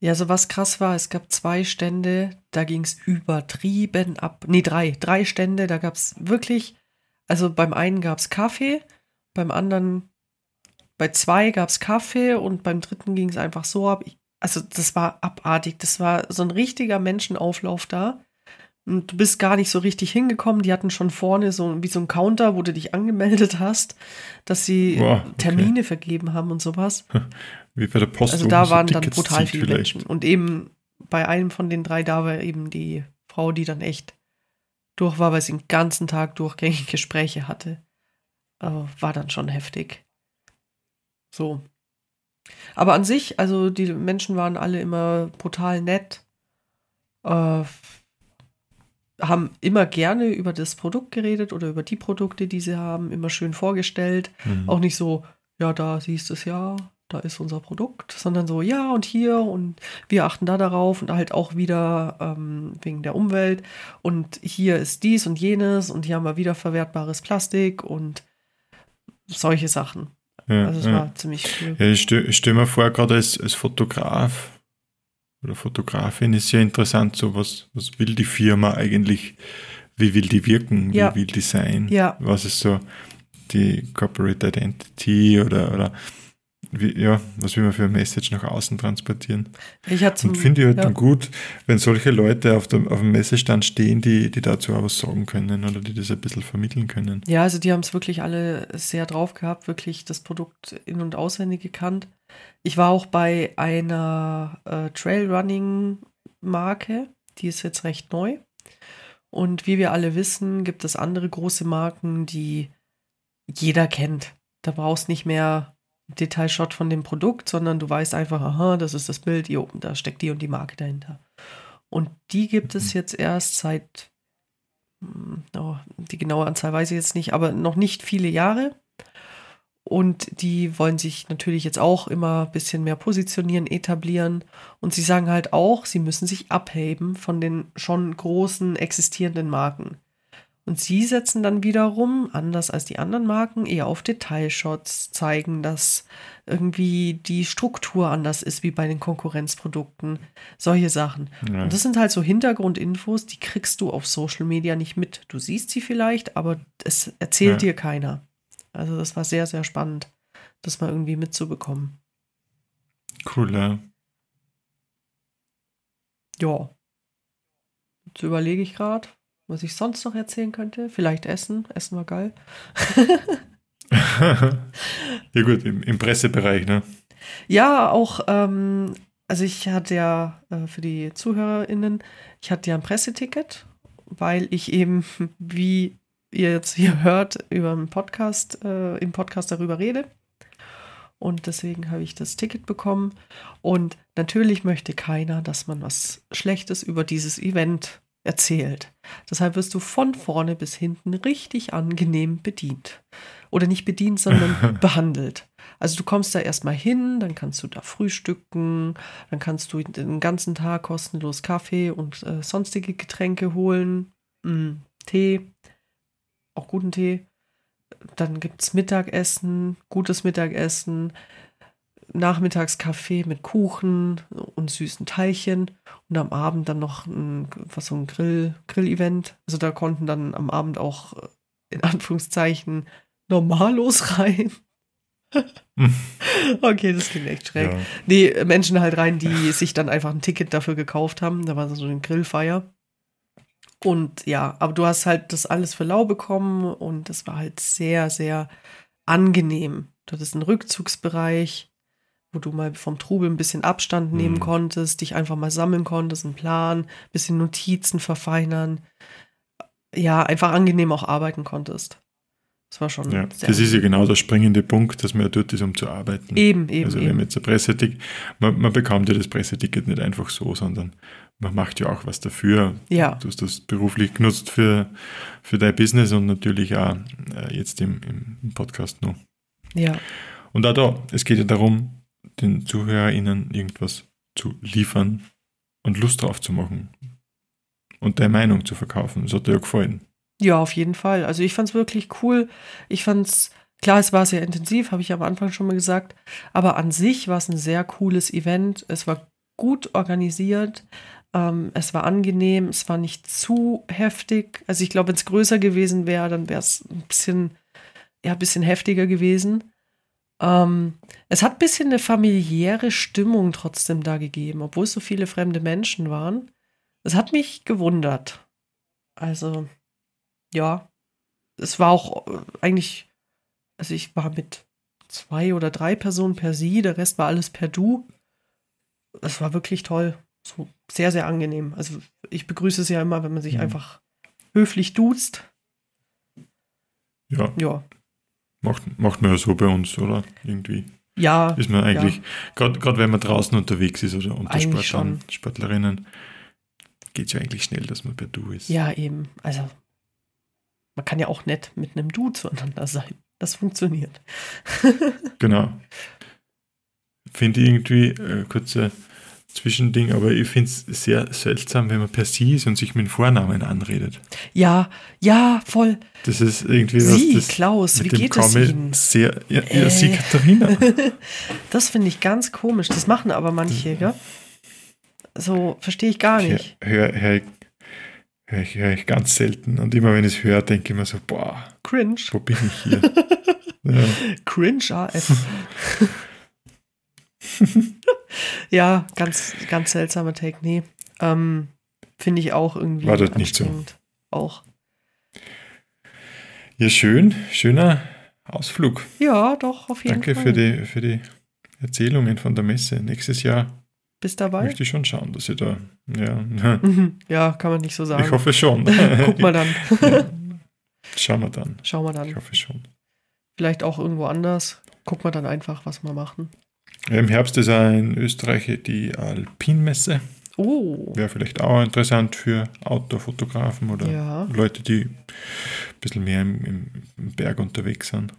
Ja, so was krass war, es gab zwei Stände, da ging es übertrieben ab. Nee, drei. Drei Stände, da gab es wirklich, also beim einen gab es Kaffee, beim anderen, bei zwei gab es Kaffee und beim dritten ging es einfach so ab. Ich- Also das war abartig, das war so ein richtiger Menschenauflauf da. Und du bist gar nicht so richtig hingekommen. Die hatten schon vorne so wie so ein Counter, wo du dich angemeldet hast, dass sie Wow, okay. Termine vergeben haben und sowas. (laughs) Wie bei der Post. Also da man so waren dann brutal viele vielleicht. Menschen. Und eben bei einem von den drei, da war eben die Frau, die dann echt durch war, weil sie den ganzen Tag durchgängig Gespräche hatte. Äh, war dann schon heftig. So. Aber an sich, also die Menschen waren alle immer brutal nett. Äh, haben immer gerne über das Produkt geredet oder über die Produkte, die sie haben, immer schön vorgestellt. Mhm. Auch nicht so, ja, da siehst du es ja, da ist unser Produkt, sondern so, ja, und hier und wir achten da darauf und halt auch wieder ähm, wegen der Umwelt und hier ist dies und jenes und hier haben wir wiederverwertbares Plastik und solche Sachen. Ja, Also es ja. war ziemlich cool. Ja, ich stelle stell mir vor, gerade als, als Fotograf oder Fotografin ist ja interessant, so was, was will die Firma eigentlich, wie will die wirken, wie Ja. will die sein, Ja. was ist so die Corporate Identity oder, oder wie, ja, was will man für ein Message nach außen transportieren. Ich Und finde ich halt ja. dann gut, wenn solche Leute auf dem, auf dem Messestand stehen, die, die dazu auch was sagen können oder die das ein bisschen vermitteln können. Ja, also die haben es wirklich alle sehr drauf gehabt, wirklich das Produkt in- und auswendig gekannt. Ich war auch bei einer äh, Trailrunning-Marke, die ist jetzt recht neu. Und wie wir alle wissen, gibt es andere große Marken, die jeder kennt. Da brauchst nicht mehr Detailshot von dem Produkt, sondern du weißt einfach, aha, das ist das Bild, jo, da steckt die und die Marke dahinter. Und die gibt es Mhm. jetzt erst seit hm, oh, die genaue Anzahl weiß ich jetzt nicht, aber noch nicht viele Jahre. Und die wollen sich natürlich jetzt auch immer ein bisschen mehr positionieren, etablieren. Und sie sagen halt auch, sie müssen sich abheben von den schon großen existierenden Marken. Und sie setzen dann wiederum, anders als die anderen Marken, eher auf Detailshots, zeigen, dass irgendwie die Struktur anders ist wie bei den Konkurrenzprodukten. Solche Sachen. Ja. Und das sind halt so Hintergrundinfos, die kriegst du auf Social Media nicht mit. Du siehst sie vielleicht, aber es erzählt Ja. dir keiner. Also das war sehr, sehr spannend, das mal irgendwie mitzubekommen. Cool, ja. Ja. Jetzt überlege ich gerade, was ich sonst noch erzählen könnte. Vielleicht Essen. Essen war geil. (laughs) ja gut, im, im Pressebereich, ne? Ja, auch, ähm, also ich hatte ja äh, für die ZuhörerInnen, ich hatte ja ein Presseticket, weil ich eben, (laughs) wie ihr jetzt hier hört, über einen Podcast, äh, im Podcast darüber rede. Und deswegen habe ich das Ticket bekommen. Und natürlich möchte keiner, dass man was Schlechtes über dieses Event erzählt. Deshalb wirst du von vorne bis hinten richtig angenehm bedient. Oder nicht bedient, sondern (laughs) behandelt. Also du kommst da erstmal hin, dann kannst du da frühstücken, dann kannst du den ganzen Tag kostenlos Kaffee und äh, sonstige Getränke holen, mm, Tee, auch guten Tee. Dann gibt es Mittagessen, gutes Mittagessen, Nachmittagskaffee mit Kuchen und süßen Teilchen und am Abend dann noch ein, was so ein Grill, Grill-Event. Also da konnten dann am Abend auch äh, in Anführungszeichen Normalos (laughs) rein. okay, das klingt echt schräg. Ja. Nee, Menschen halt rein, die sich dann einfach ein Ticket dafür gekauft haben. Da war so eine Grillfeier. Und ja, aber du hast halt das alles für lau bekommen und das war halt sehr, sehr angenehm. Du hattest einen Rückzugsbereich, wo du mal vom Trubel ein bisschen Abstand nehmen Mhm. konntest, dich einfach mal sammeln konntest, einen Plan, bisschen Notizen verfeinern. Ja, einfach angenehm auch arbeiten konntest. Das war schon Ja, das ist ja genau der springende Punkt, dass man ja dort ist, um zu arbeiten. Eben, eben, also wenn eben. man jetzt ein Presseticket, man, man bekommt ja das Presseticket nicht einfach so, sondern man macht ja auch was dafür. Ja. Du hast das beruflich genutzt für, für dein Business und natürlich auch äh, jetzt im, im Podcast noch. Ja, Und auch da, es geht ja darum, den ZuhörerInnen irgendwas zu liefern und Lust drauf zu machen. Und deine Meinung zu verkaufen. Das hat dir gefallen. ja, auf jeden Fall. Also ich fand es wirklich cool. Ich fand es, klar, es war sehr intensiv, habe ich am Anfang schon mal gesagt. Aber an sich war es ein sehr cooles Event. Es war gut organisiert. Ähm, es war angenehm. Es war nicht zu heftig. Also ich glaube, wenn es größer gewesen wäre, dann wäre es ein bisschen, ja, ein bisschen heftiger gewesen. Ähm, es hat ein bisschen eine familiäre Stimmung trotzdem da gegeben, obwohl es so viele fremde Menschen waren. Es hat mich gewundert. Also, ja, es war auch äh, eigentlich, also ich war mit zwei oder drei Personen per Sie, der Rest war alles per Du. Es war wirklich toll. So sehr, sehr angenehm. Also ich begrüße es ja immer, wenn man sich Mhm. einfach höflich duzt. Ja, Ja. Macht, macht man ja so bei uns, oder? Irgendwie. Ja, Ist man eigentlich, gerade wenn man draußen unterwegs ist oder unter Eigentlich Sportlern, Sportlerinnen, geht es ja eigentlich schnell, dass man per Du ist. ja, eben. Also, man kann ja auch nett mit einem Du zueinander sein. Das funktioniert. (laughs) Genau. Finde ich irgendwie äh, kurze Zwischending, aber ich finde es sehr seltsam, wenn man per Sie ist und sich mit dem Vornamen anredet. Ja, ja, voll. Das ist irgendwie Sie, was das Klaus, wie geht es Ihnen? sehr. Ja, ja Sie Äh. Katharina. (laughs) Das finde ich ganz komisch. Das machen aber manche, gell? So verstehe ich gar nicht. Höre hör, ich- hör ich, hör ich ganz selten. Und immer wenn ich es höre, denke ich mir so, boah, Cringe. wo bin ich hier? (laughs) ja. Cringe AF. (laughs) (laughs) ja, ganz, ganz seltsamer Take. Nee. Ähm, finde ich auch irgendwie. War das nicht so? Auch. ja, schön. Schöner Ausflug. Ja, doch, auf jeden Danke Fall. für die, für die Erzählungen von der Messe. Nächstes Jahr Bist dabei? möchte ich schon schauen, dass ich da. Ja, Mhm. Ja, kann man nicht so sagen. ich hoffe schon. (laughs) Guck mal dann. Schauen wir dann. Schauen wir Ich dann. hoffe schon. Vielleicht auch irgendwo anders. Guck mal dann einfach, was wir machen. Im Herbst ist auch in Österreich die Alpinmesse. Oh. Wäre vielleicht auch interessant für Outdoor-Fotografen oder Ja. Leute, die ein bisschen mehr im, im, Berg unterwegs sind.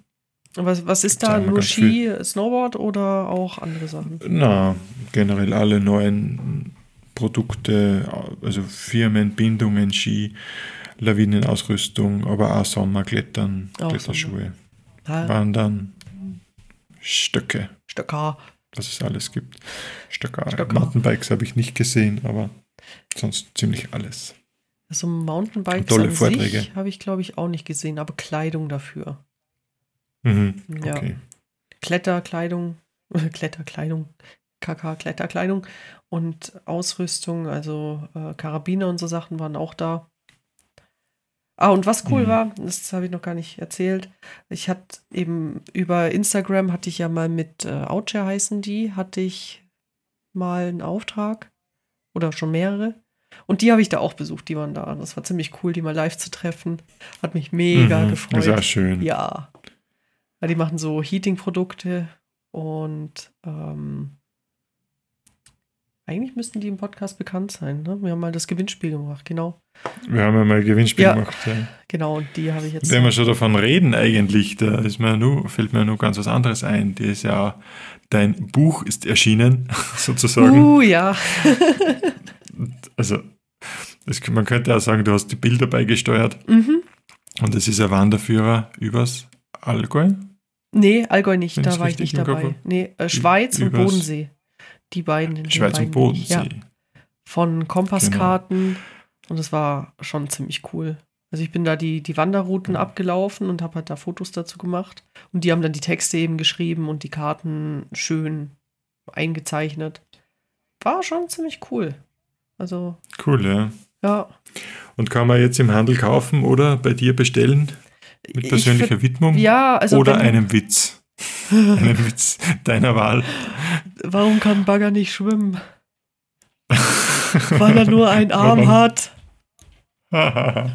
Was, was ist da? Nur Ski, Snowboard oder auch andere Sachen? Na, generell alle neuen Produkte, also Firmenbindungen, Ski, Lawinenausrüstung, aber auch Sommerklettern, Auch Kletterschuhe, Ah, Wandern, Stöcke, Stöcker. Was es alles gibt. Stöcker. Stöcker. Mountainbikes habe ich nicht gesehen, aber sonst ziemlich alles. So Mountainbikes Tolle an Vorträge. sich habe ich, glaube ich, auch nicht gesehen, aber Kleidung dafür. Mhm. Ja. Okay. Kletterkleidung, (laughs) Kletterkleidung, KK Kletterkleidung und Ausrüstung, also äh, Karabiner und so Sachen waren auch da. Ah, und was cool Mhm. war, das habe ich noch gar nicht erzählt. Ich hatte eben über Instagram hatte ich ja mal mit äh, Outshare heißen die, hatte ich mal einen Auftrag oder schon mehrere. Und die habe ich da auch besucht, die waren da. Das war ziemlich cool, die mal live zu treffen. Hat mich mega Mhm. gefreut. Auch schön. Ja. ja. Die machen so Heating-Produkte und ähm, eigentlich müssten die im Podcast bekannt sein. Ne? Wir haben mal das Gewinnspiel gemacht, genau. Wir haben ja mal ein Gewinnspiel Ja. gemacht. Ja. Genau, und die habe ich jetzt. Wenn wir schon davon reden, eigentlich, da ist mir nur, fällt mir nur ganz was anderes ein. Die ist ja, dein Buch ist erschienen, (laughs) sozusagen. uh, ja. Also, das, man könnte auch sagen, du hast die Bilder beigesteuert Mhm. und es ist ein Wanderführer übers Allgäu. Nee, Allgäu nicht, Wenn da war ich nicht Kopf dabei. Nee, äh, Schweiz und Übers- Bodensee. Die beiden. Schweiz und. Bodensee. Ja, von Kompasskarten. Und es war schon ziemlich cool. Also ich bin da die, die Wanderrouten abgelaufen und habe halt da Fotos dazu gemacht. Und die haben dann die Texte eben geschrieben und die Karten schön eingezeichnet. War schon ziemlich cool. Also, Cool, ja. ja. Und kann man jetzt im Handel kaufen oder bei dir bestellen? Mit Ich persönlicher Widmung? Ja, also oder wenn- einem Witz? (laughs) einem Witz deiner Wahl. Warum kann Bagger nicht schwimmen? Weil er nur einen (laughs) Arm hat. (laughs) Einer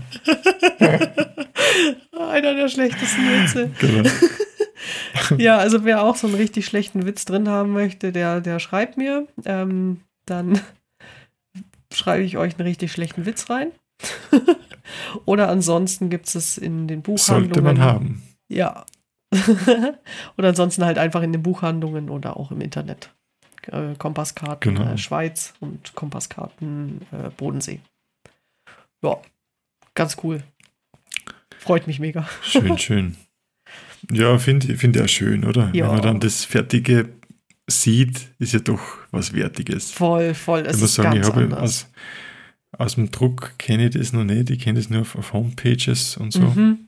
der schlechtesten Witze. Genau. ja, also wer auch so einen richtig schlechten Witz drin haben möchte, der, der schreibt mir. Ähm, dann schreibe ich euch einen richtig schlechten Witz rein. Oder ansonsten gibt es in den Buchhandlungen. Sollte man haben. Ja. (laughs) oder ansonsten halt einfach in den Buchhandlungen oder auch im Internet. Äh, Kompasskarten genau. äh, Schweiz und Kompasskarten äh, Bodensee. Ja, ganz cool. Freut mich mega. Schön, (laughs) schön. Ja, finde find ja schön, oder? Ja. Wenn man dann das Fertige sieht, ist ja doch was Wertiges. Voll, voll. Es ich muss sagen, ich habe aus, aus dem Druck kenne ich das noch nicht. Ich kenne das nur auf, auf Homepages und so. Mhm.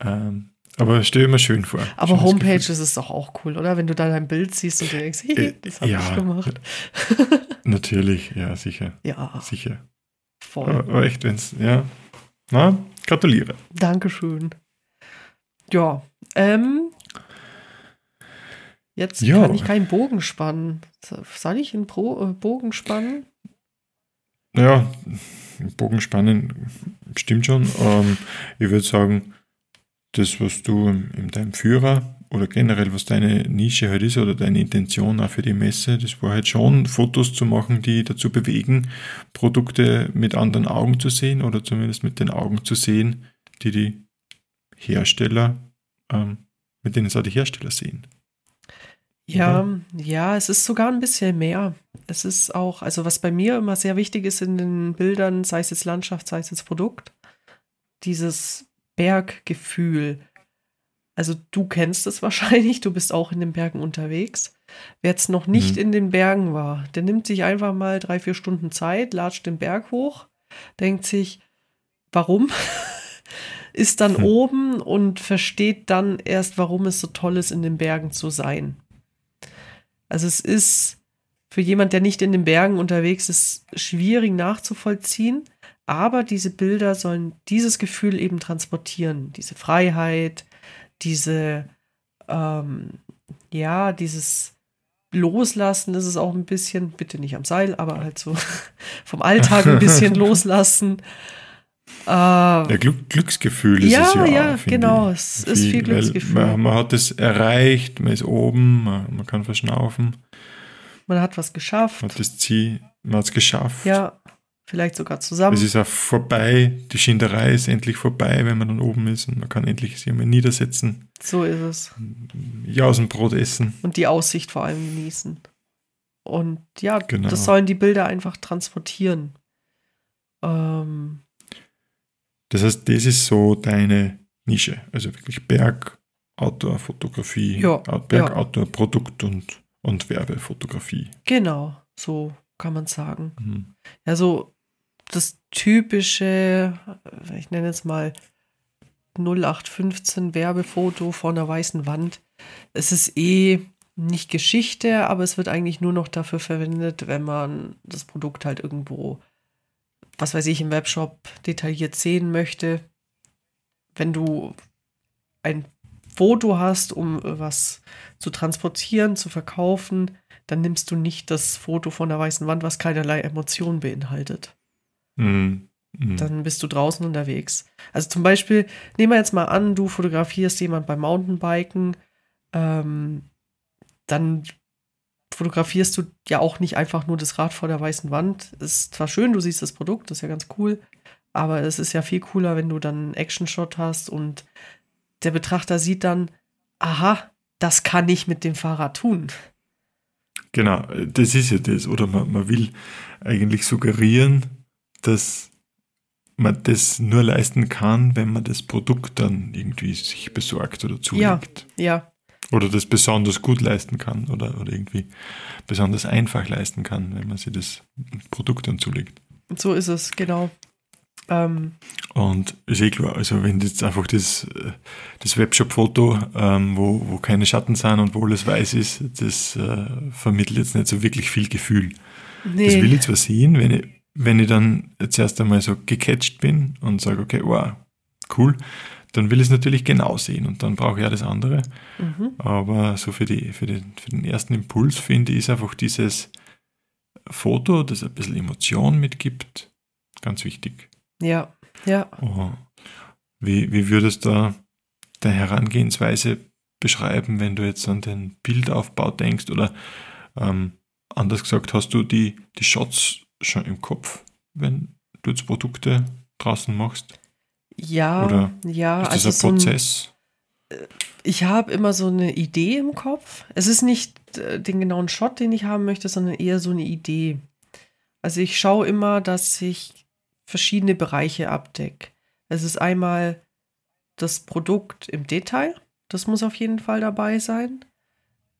Ähm, aber stell mir schön vor. Aber Homepages ist doch auch cool, oder? Wenn du da dein Bild siehst und du denkst, hey, äh, das habe ja, ich gemacht. (laughs) natürlich, ja, sicher. Ja. Sicher. Voll. Aber echt, wenn es, ja. Na, gratuliere. Dankeschön. Ja, ähm, jetzt jo. kann ich keinen Bogen spannen. Soll ich einen Pro äh, Bogen spannen? Ja, Bogen spannen stimmt schon. Ähm, ich würde sagen, das, was du in deinem Führer oder generell, was deine Nische halt ist oder deine Intention auch für die Messe, das war halt schon, Fotos zu machen, die dazu bewegen, Produkte mit anderen Augen zu sehen oder zumindest mit den Augen zu sehen, die die Hersteller, ähm, mit denen es auch die Hersteller sehen. Ja, oder? ja, es ist sogar ein bisschen mehr. Es ist auch, also was bei mir immer sehr wichtig ist in den Bildern, sei es jetzt Landschaft, sei es jetzt Produkt, dieses Berggefühl. Also du kennst es (laughs) wahrscheinlich, du bist auch in den Bergen unterwegs. Wer jetzt noch nicht mhm. in den Bergen war, der nimmt sich einfach mal drei, vier Stunden Zeit, latscht den Berg hoch, denkt sich, warum? (laughs) ist dann mhm. oben und versteht dann erst, warum es so toll ist, in den Bergen zu sein. Also es ist für jemand, der nicht in den Bergen unterwegs ist, schwierig nachzuvollziehen. Aber diese Bilder sollen dieses Gefühl eben transportieren, diese Freiheit, diese, ähm, ja, dieses Loslassen ist es auch ein bisschen, bitte nicht am Seil, aber halt so (laughs) vom Alltag ein bisschen (laughs) loslassen. Äh, ja, Glück, Glücksgefühl ist ja, es ja. Ja, genau, es ist viel Glücksgefühl. Man, man, hat es erreicht, man ist oben, man, man, kann verschnaufen. Man hat was geschafft. Man hat das Ziel, man hat es geschafft. Ja, vielleicht sogar zusammen. Es ist auch vorbei, die Schinderei ist endlich vorbei, wenn man dann oben ist und man kann endlich sich einmal niedersetzen. So ist es. Jausenbrot essen. Und die Aussicht vor allem genießen. Und ja, genau. das sollen die Bilder einfach transportieren. Ähm, das heißt, das ist so deine Nische. Also wirklich Berg, Outdoor, Fotografie, ja, Berg, ja. Outdoor, Produkt und, und Werbefotografie. Genau, so kann man sagen. Mhm. Ja, so das typische, ich nenne es mal 0815 Werbefoto vor einer weißen Wand. Es ist eh nicht Geschichte, aber es wird eigentlich nur noch dafür verwendet, wenn man das Produkt halt irgendwo, was weiß ich, im Webshop detailliert sehen möchte. Wenn du ein Foto hast, um was zu transportieren, zu verkaufen, dann nimmst du nicht das Foto von der weißen Wand, was keinerlei Emotionen beinhaltet. Mhm. Mhm. Dann bist du draußen unterwegs. Also zum Beispiel, nehmen wir jetzt mal an, du fotografierst jemand beim Mountainbiken, ähm, dann fotografierst du ja auch nicht einfach nur das Rad vor der weißen Wand. Ist zwar schön, du siehst das Produkt, das ist ja ganz cool, aber es ist ja viel cooler, wenn du dann einen Action-Shot hast und der Betrachter sieht dann, aha, das kann ich mit dem Fahrrad tun. Genau, das ist ja das. Oder man, man will eigentlich suggerieren, dass man das nur leisten kann, wenn man das Produkt dann irgendwie sich besorgt oder zulegt. Ja, ja. Oder das besonders gut leisten kann oder, oder irgendwie besonders einfach leisten kann, wenn man sich das Produkt dann zulegt. So ist es, genau. Ähm. Und ist eh klar, also wenn jetzt einfach das, das Webshop-Foto, ähm, wo, wo keine Schatten sind und wo alles weiß ist, das äh, vermittelt jetzt nicht so wirklich viel Gefühl. Nee. Das will ich zwar sehen, wenn ich, wenn ich dann jetzt erst einmal so gecatcht bin und sage, okay, wow, cool, dann will ich es natürlich genau sehen und dann brauche ich ja das andere. Mhm. Aber so für, die, für, den, für den ersten Impuls finde ich, ist einfach dieses Foto, das ein bisschen Emotion mitgibt, ganz wichtig. Ja, Ja. Oh. Wie, wie würdest du deine Herangehensweise beschreiben, wenn du jetzt an den Bildaufbau denkst? Oder ähm, anders gesagt, hast du die, die Shots schon im Kopf, wenn du jetzt Produkte draußen machst? Ja, Oder ja, ist das also ein so ein, Prozess? ich habe immer so eine Idee im Kopf. Es ist nicht äh, den genauen Shot, den ich haben möchte, sondern eher so eine Idee. Also ich schaue immer, dass ich verschiedene Bereiche abdecke. Es ist einmal das Produkt im Detail, das muss auf jeden Fall dabei sein.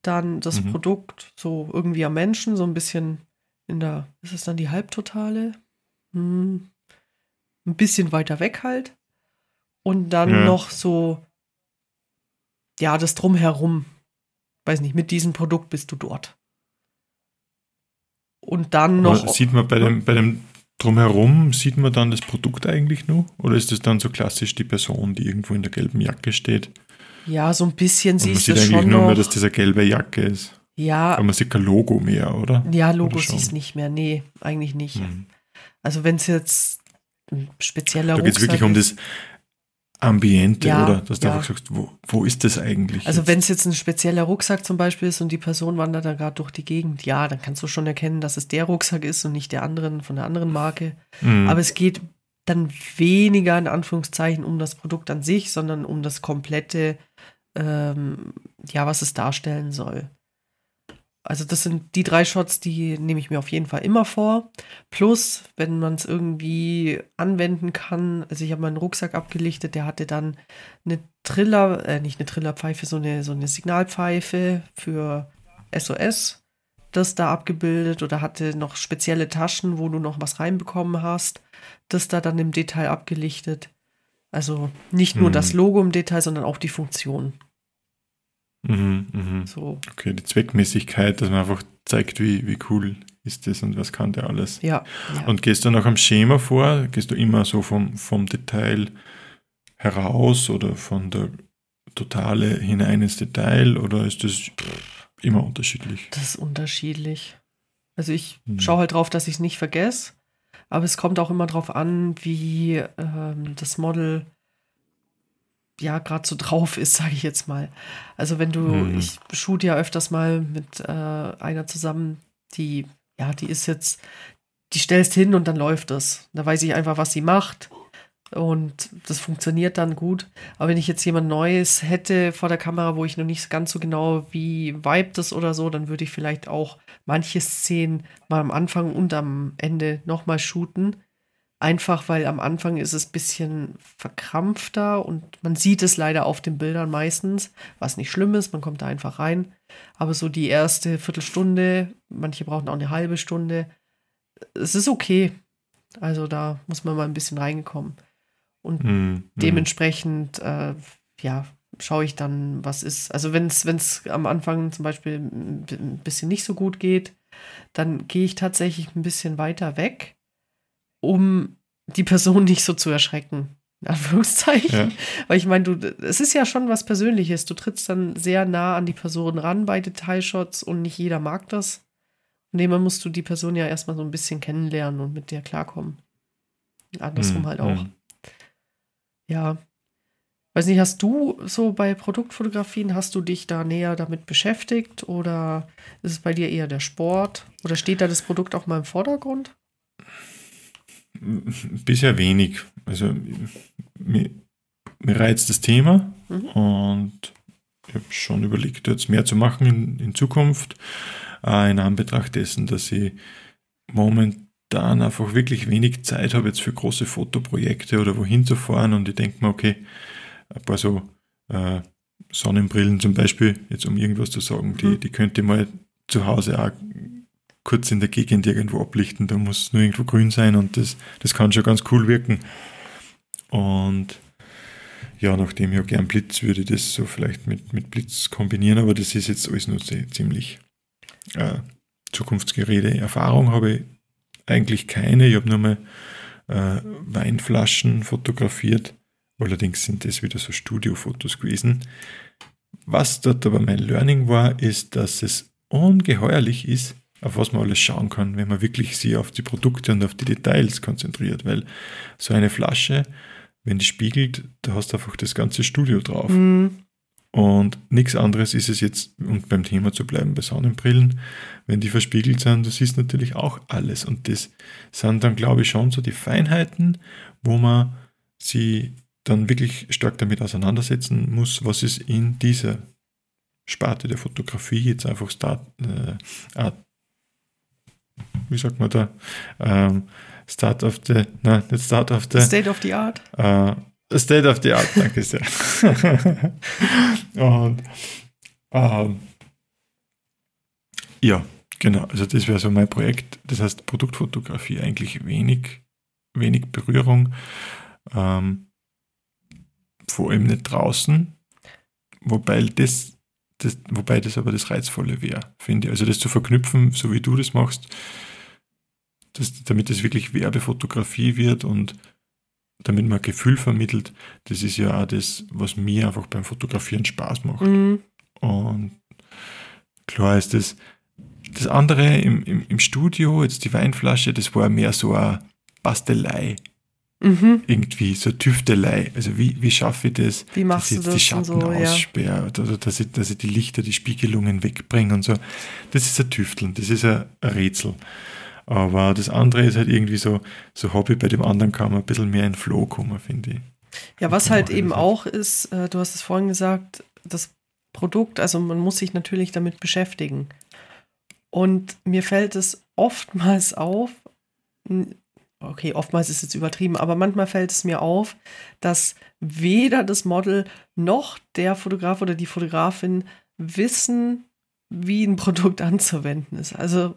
Dann das Mhm. Produkt so irgendwie am Menschen, so ein bisschen in der, ist es dann die Halbtotale? Hm, ein bisschen weiter weg halt. Und dann Ja. noch so, ja, das Drumherum. Weiß nicht, mit diesem Produkt bist du dort. Und dann noch. Aber Sieht man bei dem, bei dem Drumherum, sieht man dann das Produkt eigentlich nur? Oder ist das dann so klassisch die Person, die irgendwo in der gelben Jacke steht? Ja, so ein bisschen man siehst du sieht es eigentlich schon nur noch. mehr, dass das eine gelbe Jacke ist. Ja, Aber man sieht kein Logo mehr, oder? ja, Logo siehst nicht mehr. Nee, eigentlich nicht. Hm. Also wenn es jetzt ein spezieller Da geht es wirklich um das Ambiente, Ja, oder? Dass du ja. einfach sagst, wo, wo ist das eigentlich? Also wenn es jetzt ein spezieller Rucksack zum Beispiel ist und die Person wandert da gerade durch die Gegend, ja, dann kannst du schon erkennen, dass es der Rucksack ist und nicht der anderen von der anderen Marke. Hm. Aber es geht dann weniger in Anführungszeichen um das Produkt an sich, sondern um das komplette, ähm, ja, was es darstellen soll. Also das sind die drei Shots, die nehme ich mir auf jeden Fall immer vor. Plus, wenn man es irgendwie anwenden kann, also ich habe meinen Rucksack abgelichtet, der hatte dann eine Triller, äh, nicht eine Trillerpfeife, so eine, so eine Signalpfeife für SOS, das da abgebildet oder hatte noch spezielle Taschen, wo du noch was reinbekommen hast, das da dann im Detail abgelichtet. Also nicht nur Hm. das Logo im Detail, sondern auch die Funktion. Mhm, mhm. So, Okay, die Zweckmäßigkeit, dass man einfach zeigt, wie, wie cool ist das und was kann der alles. ja. ja. Und gehst du noch am Schema vor? Gehst du immer so vom, vom Detail heraus oder von der Totale hinein ins Detail oder ist das immer unterschiedlich? Das ist unterschiedlich. Also ich Hm. schaue halt drauf, dass ich es nicht vergesse. Aber es kommt auch immer drauf an, wie ähm, das Model ja gerade so drauf ist, (laughs) sage ich jetzt mal. Also wenn du, Mhm. ich shoot ja öfters mal mit äh, einer zusammen, die, ja, die ist jetzt, die stellst hin und dann läuft es. Da weiß ich einfach, was sie macht. Und das funktioniert dann gut. Aber wenn ich jetzt jemand Neues hätte vor der Kamera, wo ich noch nicht ganz so genau wie vibe das oder so, dann würde ich vielleicht auch manche Szenen mal am Anfang und am Ende nochmal shooten. Einfach weil am Anfang ist es ein bisschen verkrampfter und man sieht es leider auf den Bildern meistens, was nicht schlimm ist, man kommt da einfach rein. Aber so die erste Viertelstunde, manche brauchen auch eine halbe Stunde, es ist okay. Also da muss man mal ein bisschen reingekommen. Und mhm. dementsprechend, äh, ja, schaue ich dann, was ist. Also wenn es am Anfang zum Beispiel ein bisschen nicht so gut geht, dann gehe ich tatsächlich ein bisschen weiter weg, um die Person nicht so zu erschrecken. In Anführungszeichen. Ja. Weil ich meine, du, es ist ja schon was Persönliches. Du trittst dann sehr nah an die Person ran bei Detailshots und nicht jeder mag das. Von dem her musst du die Person ja erstmal so ein bisschen kennenlernen und mit der klarkommen. Andersrum Mhm, halt auch. mhm. Ja. Weiß nicht, hast du so bei Produktfotografien, hast du dich da näher damit beschäftigt oder ist es bei dir eher der Sport? Oder steht da das Produkt auch mal im Vordergrund? (laughs) Bisher wenig. Also mir, mir reizt das Thema Mhm. und ich habe schon überlegt, jetzt mehr zu machen in, in Zukunft, äh, in Anbetracht dessen, dass ich momentan einfach wirklich wenig Zeit habe jetzt für große Fotoprojekte oder wohin zu fahren und ich denke mir, okay, ein paar so äh, Sonnenbrillen zum Beispiel, jetzt um irgendwas zu sagen, die, Mhm. die könnte ich mal zu Hause auch kurz in der Gegend irgendwo ablichten. Da muss nur irgendwo grün sein und das, das kann schon ganz cool wirken. Und ja, nachdem ich ja gern Blitz, würde ich das so vielleicht mit, mit Blitz kombinieren, aber das ist jetzt alles nur ziemlich äh, Zukunftsgerede. Erfahrung habe ich eigentlich keine. Ich habe nur mal äh, Weinflaschen fotografiert. Allerdings sind das wieder so Studiofotos gewesen. Was dort aber mein Learning war, ist, dass es ungeheuerlich ist, auf was man alles schauen kann, wenn man wirklich sich auf die Produkte und auf die Details konzentriert. Weil so eine Flasche, wenn die spiegelt, da hast du einfach das ganze Studio drauf. Mhm. Und nichts anderes ist es jetzt, um beim Thema zu bleiben, bei Sonnenbrillen, wenn die verspiegelt sind, das ist natürlich auch alles. Und das sind dann, glaube ich, schon so die Feinheiten, wo man sie dann wirklich stark damit auseinandersetzen muss, was ist in dieser Sparte der Fotografie jetzt einfach Start, äh, wie sagt man da, ähm, Start of the, nein, nicht Start of the State of the Art. Äh, State of the Art, danke sehr. (laughs) Und ähm, ja, genau, also das wäre so mein Projekt. Das heißt Produktfotografie eigentlich wenig, wenig Berührung. Ähm, vor allem nicht draußen, wobei das, das, wobei das aber das Reizvolle wäre, finde ich. Also das zu verknüpfen, so wie du das machst, das, damit es wirklich Werbefotografie wird und damit man Gefühl vermittelt, das ist ja auch das, was mir einfach beim Fotografieren Spaß macht. Mhm. Und klar ist das, das andere im, im, im Studio, jetzt die Weinflasche, das war mehr so eine Bastelei. Mhm. Irgendwie so Tüftelei. Also wie, wie schaffe ich das, Wie dass ich jetzt die das und Schatten so, ja. aussperre oder dass ich, dass ich die Lichter, die Spiegelungen wegbringe und so. Das ist ein Tüfteln, das ist ein Rätsel. Aber das andere ist halt irgendwie so, so Hobby, bei dem anderen kann man ein bisschen mehr in Flow kommen, finde ich. Ja, was halt eben ist- auch ist, äh, du hast es vorhin gesagt, das Produkt, also man muss sich natürlich damit beschäftigen. Und mir fällt es oftmals (laughs) auf, okay, oftmals ist es übertrieben, aber manchmal fällt es mir auf, dass weder das Model noch der Fotograf oder die Fotografin wissen, wie ein Produkt (laughs) anzuwenden ist. Also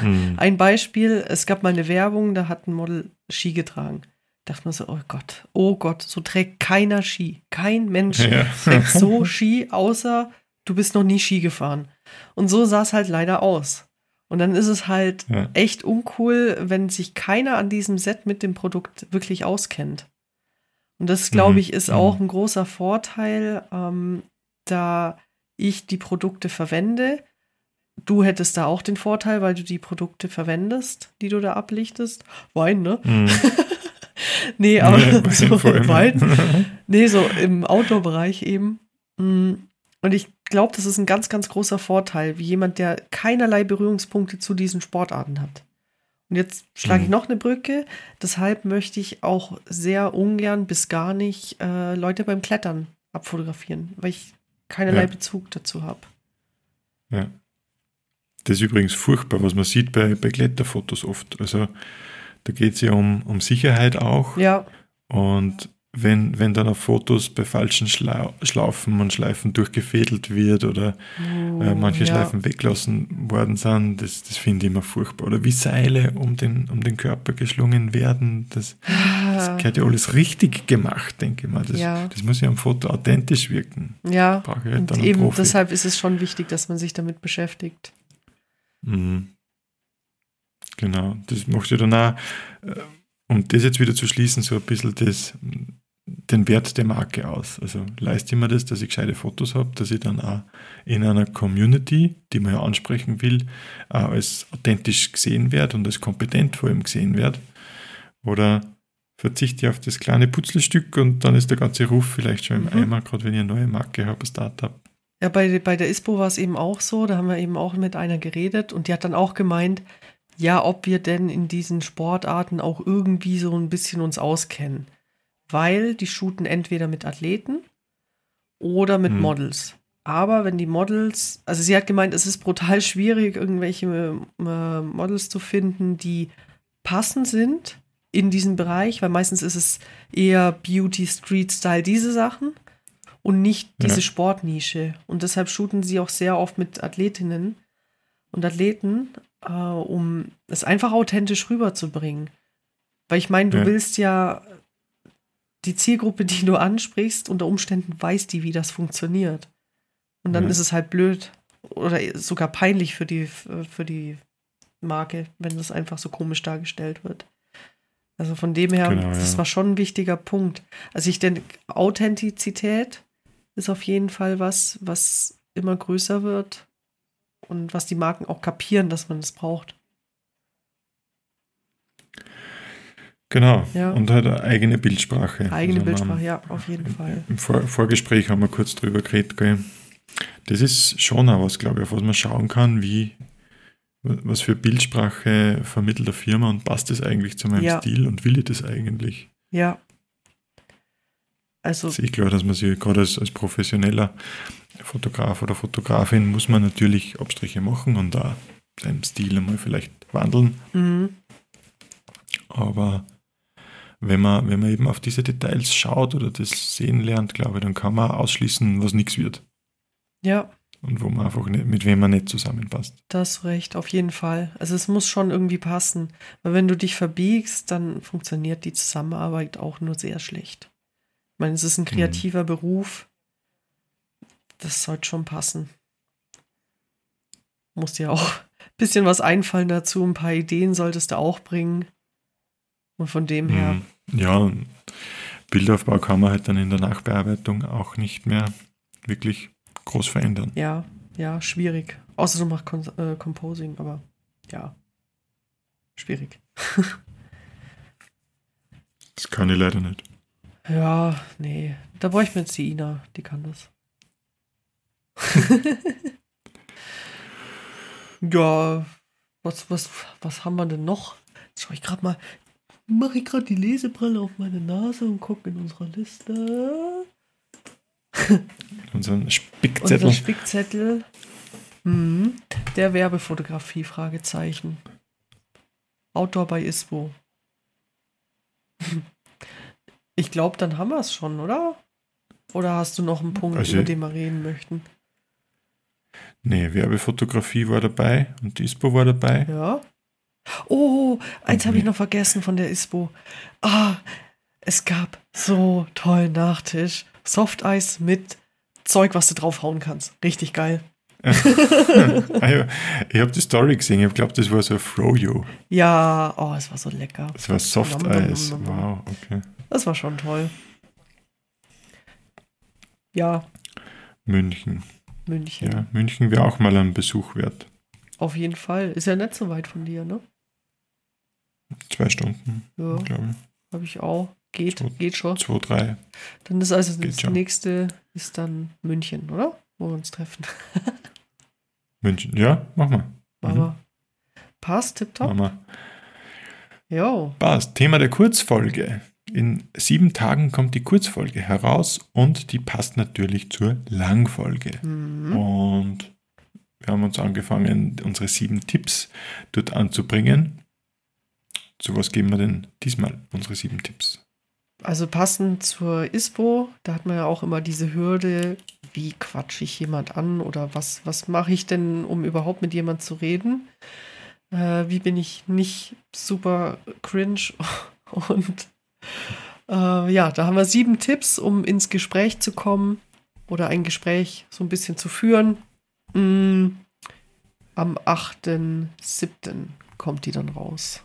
Hm. ein Beispiel, es gab mal eine Werbung, da hat ein Model Ski getragen. Dachte man so, oh Gott, oh Gott, so trägt keiner Ski. Kein Mensch Ja. trägt so (laughs) Ski, außer du bist noch nie Ski gefahren. Und so sah es halt leider aus. Und dann ist es halt Ja. echt uncool, wenn sich keiner an diesem Set mit dem Produkt wirklich auskennt. Und das, glaube Mhm. ich, ist Mhm. auch ein großer Vorteil, ähm, da ich die Produkte verwende. Du hättest da auch den Vorteil, weil du die Produkte verwendest, die du da ablichtest. Wein, ne? Hm. (laughs) Nee, aber Nee, (laughs) so. Wein. (laughs) Nee, so im Outdoor-Bereich eben. Mm. Und ich glaube, das ist ein ganz, ganz großer Vorteil, wie jemand, der keinerlei Berührungspunkte zu diesen Sportarten hat. Und jetzt schlage ich Mhm. noch eine Brücke. Deshalb möchte ich auch sehr ungern bis gar nicht äh, Leute beim Klettern abfotografieren, weil ich keinerlei Ja. Bezug dazu habe. Ja. Das ist übrigens furchtbar, was man sieht bei, bei Kletterfotos oft. Also da geht es ja um, um Sicherheit auch. Ja, Und wenn, wenn dann auf Fotos bei falschen Schlau Schlaufen und Schleifen durchgefädelt wird oder äh, manche ja. Schleifen weglassen worden sind, das, das finde ich immer furchtbar. Oder wie Seile um den, um den Körper geschlungen werden, das, das gehört ja alles richtig gemacht, denke ich mal. Das, Ja. das muss ja am Foto authentisch wirken. Ja, halt und eben deshalb ist es schon wichtig, dass man sich damit beschäftigt. Mhm. Genau, das macht ja dann auch, äh, um das jetzt wieder zu schließen, so ein bisschen das, den Wert der Marke aus. Also leiste ich mir das, dass ich gescheite Fotos habe, dass ich dann auch in einer Community, die man ja ansprechen will, auch als authentisch gesehen werde und als kompetent vor allem gesehen werde. Oder verzichte ich auf das kleine Putzelstück und dann ist der ganze Ruf vielleicht schon im Mhm. Eimer, gerade wenn ich eine neue Marke habe, ein Startup. Ja, bei, bei der ISPO war es eben auch so, da haben wir eben auch mit einer geredet und die hat dann auch gemeint, ja, ob wir denn in diesen Sportarten auch irgendwie so ein bisschen uns auskennen. Weil die shooten entweder mit Athleten oder mit Hm. Models. Aber wenn die Models, also sie hat gemeint, es ist brutal (laughs) schwierig, irgendwelche äh, Models zu finden, die passend sind in diesem Bereich, weil meistens ist es eher Beauty, Street Style, diese Sachen und nicht diese Ja. Sportnische. Und deshalb shooten sie auch sehr oft mit Athletinnen und Athleten, äh, um es einfach authentisch rüberzubringen. Weil ich meine, du Ja. willst ja die Zielgruppe, die du ansprichst, unter Umständen weiß die, wie das funktioniert. Und dann Ja. ist es halt blöd oder sogar peinlich für die, für die Marke, wenn das einfach so komisch dargestellt wird. Also von dem her, Genau, das ja. war schon ein wichtiger Punkt. Also ich denke, Authentizität ist auf jeden Fall was, was immer größer wird. und was die Marken auch kapieren, dass man es braucht. Genau. Ja. Und halt eine eigene Bildsprache. Eigene Also Bildsprache, ja, auf jeden Fall. Im Vor Vorgespräch haben wir kurz drüber geredet, gell? Das ist schon auch was, glaube ich, auf was man schauen kann, wie, was für Bildsprache vermittelt der Firma und passt das eigentlich zu meinem Ja. Stil und will ich das eigentlich? Ja. Also, Das ist klar, dass man sich gerade als, als professioneller Fotograf oder Fotografin muss man natürlich Abstriche machen und da seinen Stil einmal vielleicht wandeln. mhm. Aber wenn man, wenn man eben auf diese Details schaut oder das sehen lernt, glaube ich, dann kann man ausschließen, was nichts wird. ja, Und wo man einfach nicht, mit wem man nicht zusammenpasst. das recht, auf jeden Fall. Also es muss schon irgendwie passen. Weil wenn du dich verbiegst, dann funktioniert die Zusammenarbeit auch nur sehr schlecht. Ich meine, es ist ein kreativer Beruf. Das sollte schon passen. Muss dir auch ein bisschen was einfallen dazu. Ein paar Ideen solltest du auch bringen. Und von dem her, Mhm. Ja, und Bildaufbau kann man halt dann in der Nachbearbeitung auch nicht mehr wirklich groß verändern. ja, ja, schwierig. Außer du machst Con äh, Composing, aber ja, schwierig. (laughs) Das kann ich leider nicht. Ja, nee. Da bräuchte ich jetzt die Ina, die kann das. (laughs) ja, was, was, was haben wir denn noch? Jetzt schau ich gerade mal. Mache ich gerade die Lesebrille auf meine Nase und gucke in unserer Liste. (laughs) Unseren Spickzettel. Unser Spickzettel. Mhm. Der Werbefotografie, Fragezeichen. Outdoor bei ISPO. (laughs) Ich glaube, dann haben wir es schon, oder? Oder hast du noch einen Punkt, Also- über den wir reden möchten? Nee, Werbefotografie war dabei und ISPO war dabei. Ja. Oh, eins habe ich noch vergessen von der ISPO. Ah, es gab so tollen Nachtisch. Softeis mit Zeug, was du draufhauen kannst. Richtig geil. (laughs) ah, ich habe die Story gesehen. Ich glaube, das war so ein Froyo. Ja, oh, es war so lecker. Das war Soft Eis. Wow, okay. Das war schon toll. Ja, München. München. Ja, München wäre auch mal ein Besuch wert. Auf jeden Fall. Ist ja nicht so weit von dir, ne? Zwei Stunden, Ja, glaube habe ich auch. Geht, So. geht schon. ich. Zwei, drei. Dann ist also Geht das schon. nächste ist dann München, oder? Wo wir uns treffen. (laughs) München. Ja, mach mal. Aber passt, tipptopp. Mach mal. Jo. Passt. Thema der Kurzfolge. In sieben Tagen kommt die Kurzfolge heraus und die passt natürlich zur Langfolge. Mhm. Und wir haben uns angefangen, unsere sieben Tipps dort anzubringen. Zu was geben wir denn diesmal unsere sieben Tipps? Also passend zur ISPO, da hat man ja auch immer diese Hürde, wie quatsche ich jemand an oder was, was mache ich denn, um überhaupt mit jemand zu reden? Äh, wie bin ich nicht super cringe? (laughs) Und äh, ja, da haben wir sieben Tipps, um ins Gespräch zu kommen oder ein Gespräch so ein bisschen zu führen. Mm, am 8.7. kommt die dann raus.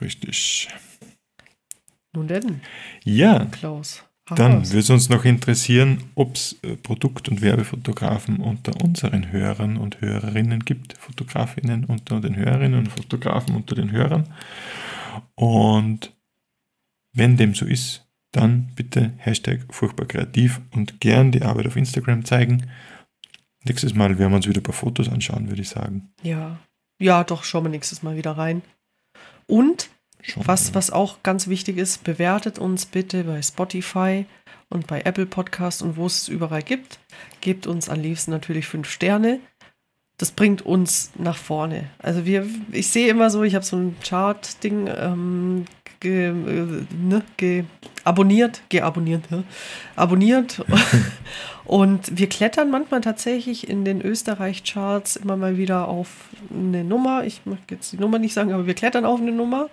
Richtig. Nun denn, Ja, Klaus. dann würde es uns noch interessieren, ob es äh, Produkt- und Werbefotografen unter unseren Hörern und Hörerinnen gibt. Fotografinnen unter den Hörerinnen und Fotografen unter den Hörern. Und wenn dem so ist, dann bitte Hashtag furchtbar kreativ und gern die Arbeit auf Instagram zeigen. Nächstes Mal werden wir uns wieder ein paar Fotos anschauen, würde ich sagen. Ja, ja, doch, schauen wir nächstes Mal wieder rein. Und Schon, was, ja. was auch ganz wichtig ist, bewertet uns bitte bei Spotify und bei Apple Podcast und wo es überall gibt. Gebt uns am liebsten natürlich fünf Sterne. Das bringt uns nach vorne. Also wir, ich sehe immer so, ich habe so ein Chart-Ding ähm, ge, ne, ge, abonniert, geabonniert, ne? abonniert. (laughs) Und wir klettern manchmal tatsächlich in den Österreich-Charts immer mal wieder auf eine Nummer. Ich möchte jetzt die Nummer nicht sagen, aber wir klettern auf eine Nummer.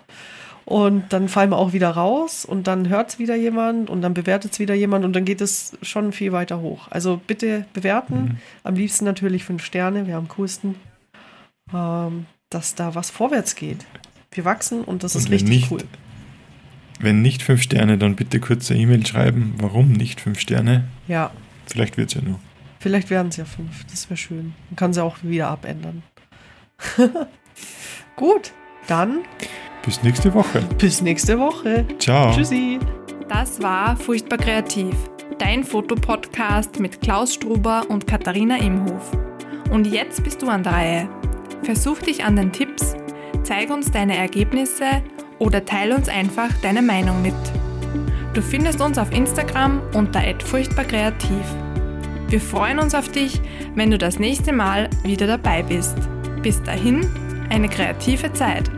Und dann fallen wir auch wieder raus und dann hört es wieder jemand und dann bewertet es wieder jemand und dann geht es schon viel weiter hoch. Also bitte bewerten. Mhm. Am liebsten natürlich fünf Sterne, wir am coolsten, ähm, dass da was vorwärts geht. Wir wachsen und das Und ist richtig nicht, cool. Wenn nicht fünf Sterne, dann bitte kurz eine E-Mail schreiben. Warum nicht fünf Sterne? Ja, Vielleicht wird es ja nur. Vielleicht werden es ja fünf. Das wäre schön. Man kann sie auch wieder abändern. (laughs) Gut, dann Bis nächste Woche. bis nächste Woche. Ciao. Tschüssi. Das war Furchtbar Kreativ, dein Fotopodcast mit Klaus Struber und Katharina Imhof. Und jetzt bist du an der Reihe. Versuch dich an den Tipps, zeig uns deine Ergebnisse oder teile uns einfach deine Meinung mit. Du findest uns auf Instagram unter @furchtbarkreativ. Wir freuen uns auf dich, wenn du das nächste Mal wieder dabei bist. Bis dahin, eine kreative Zeit.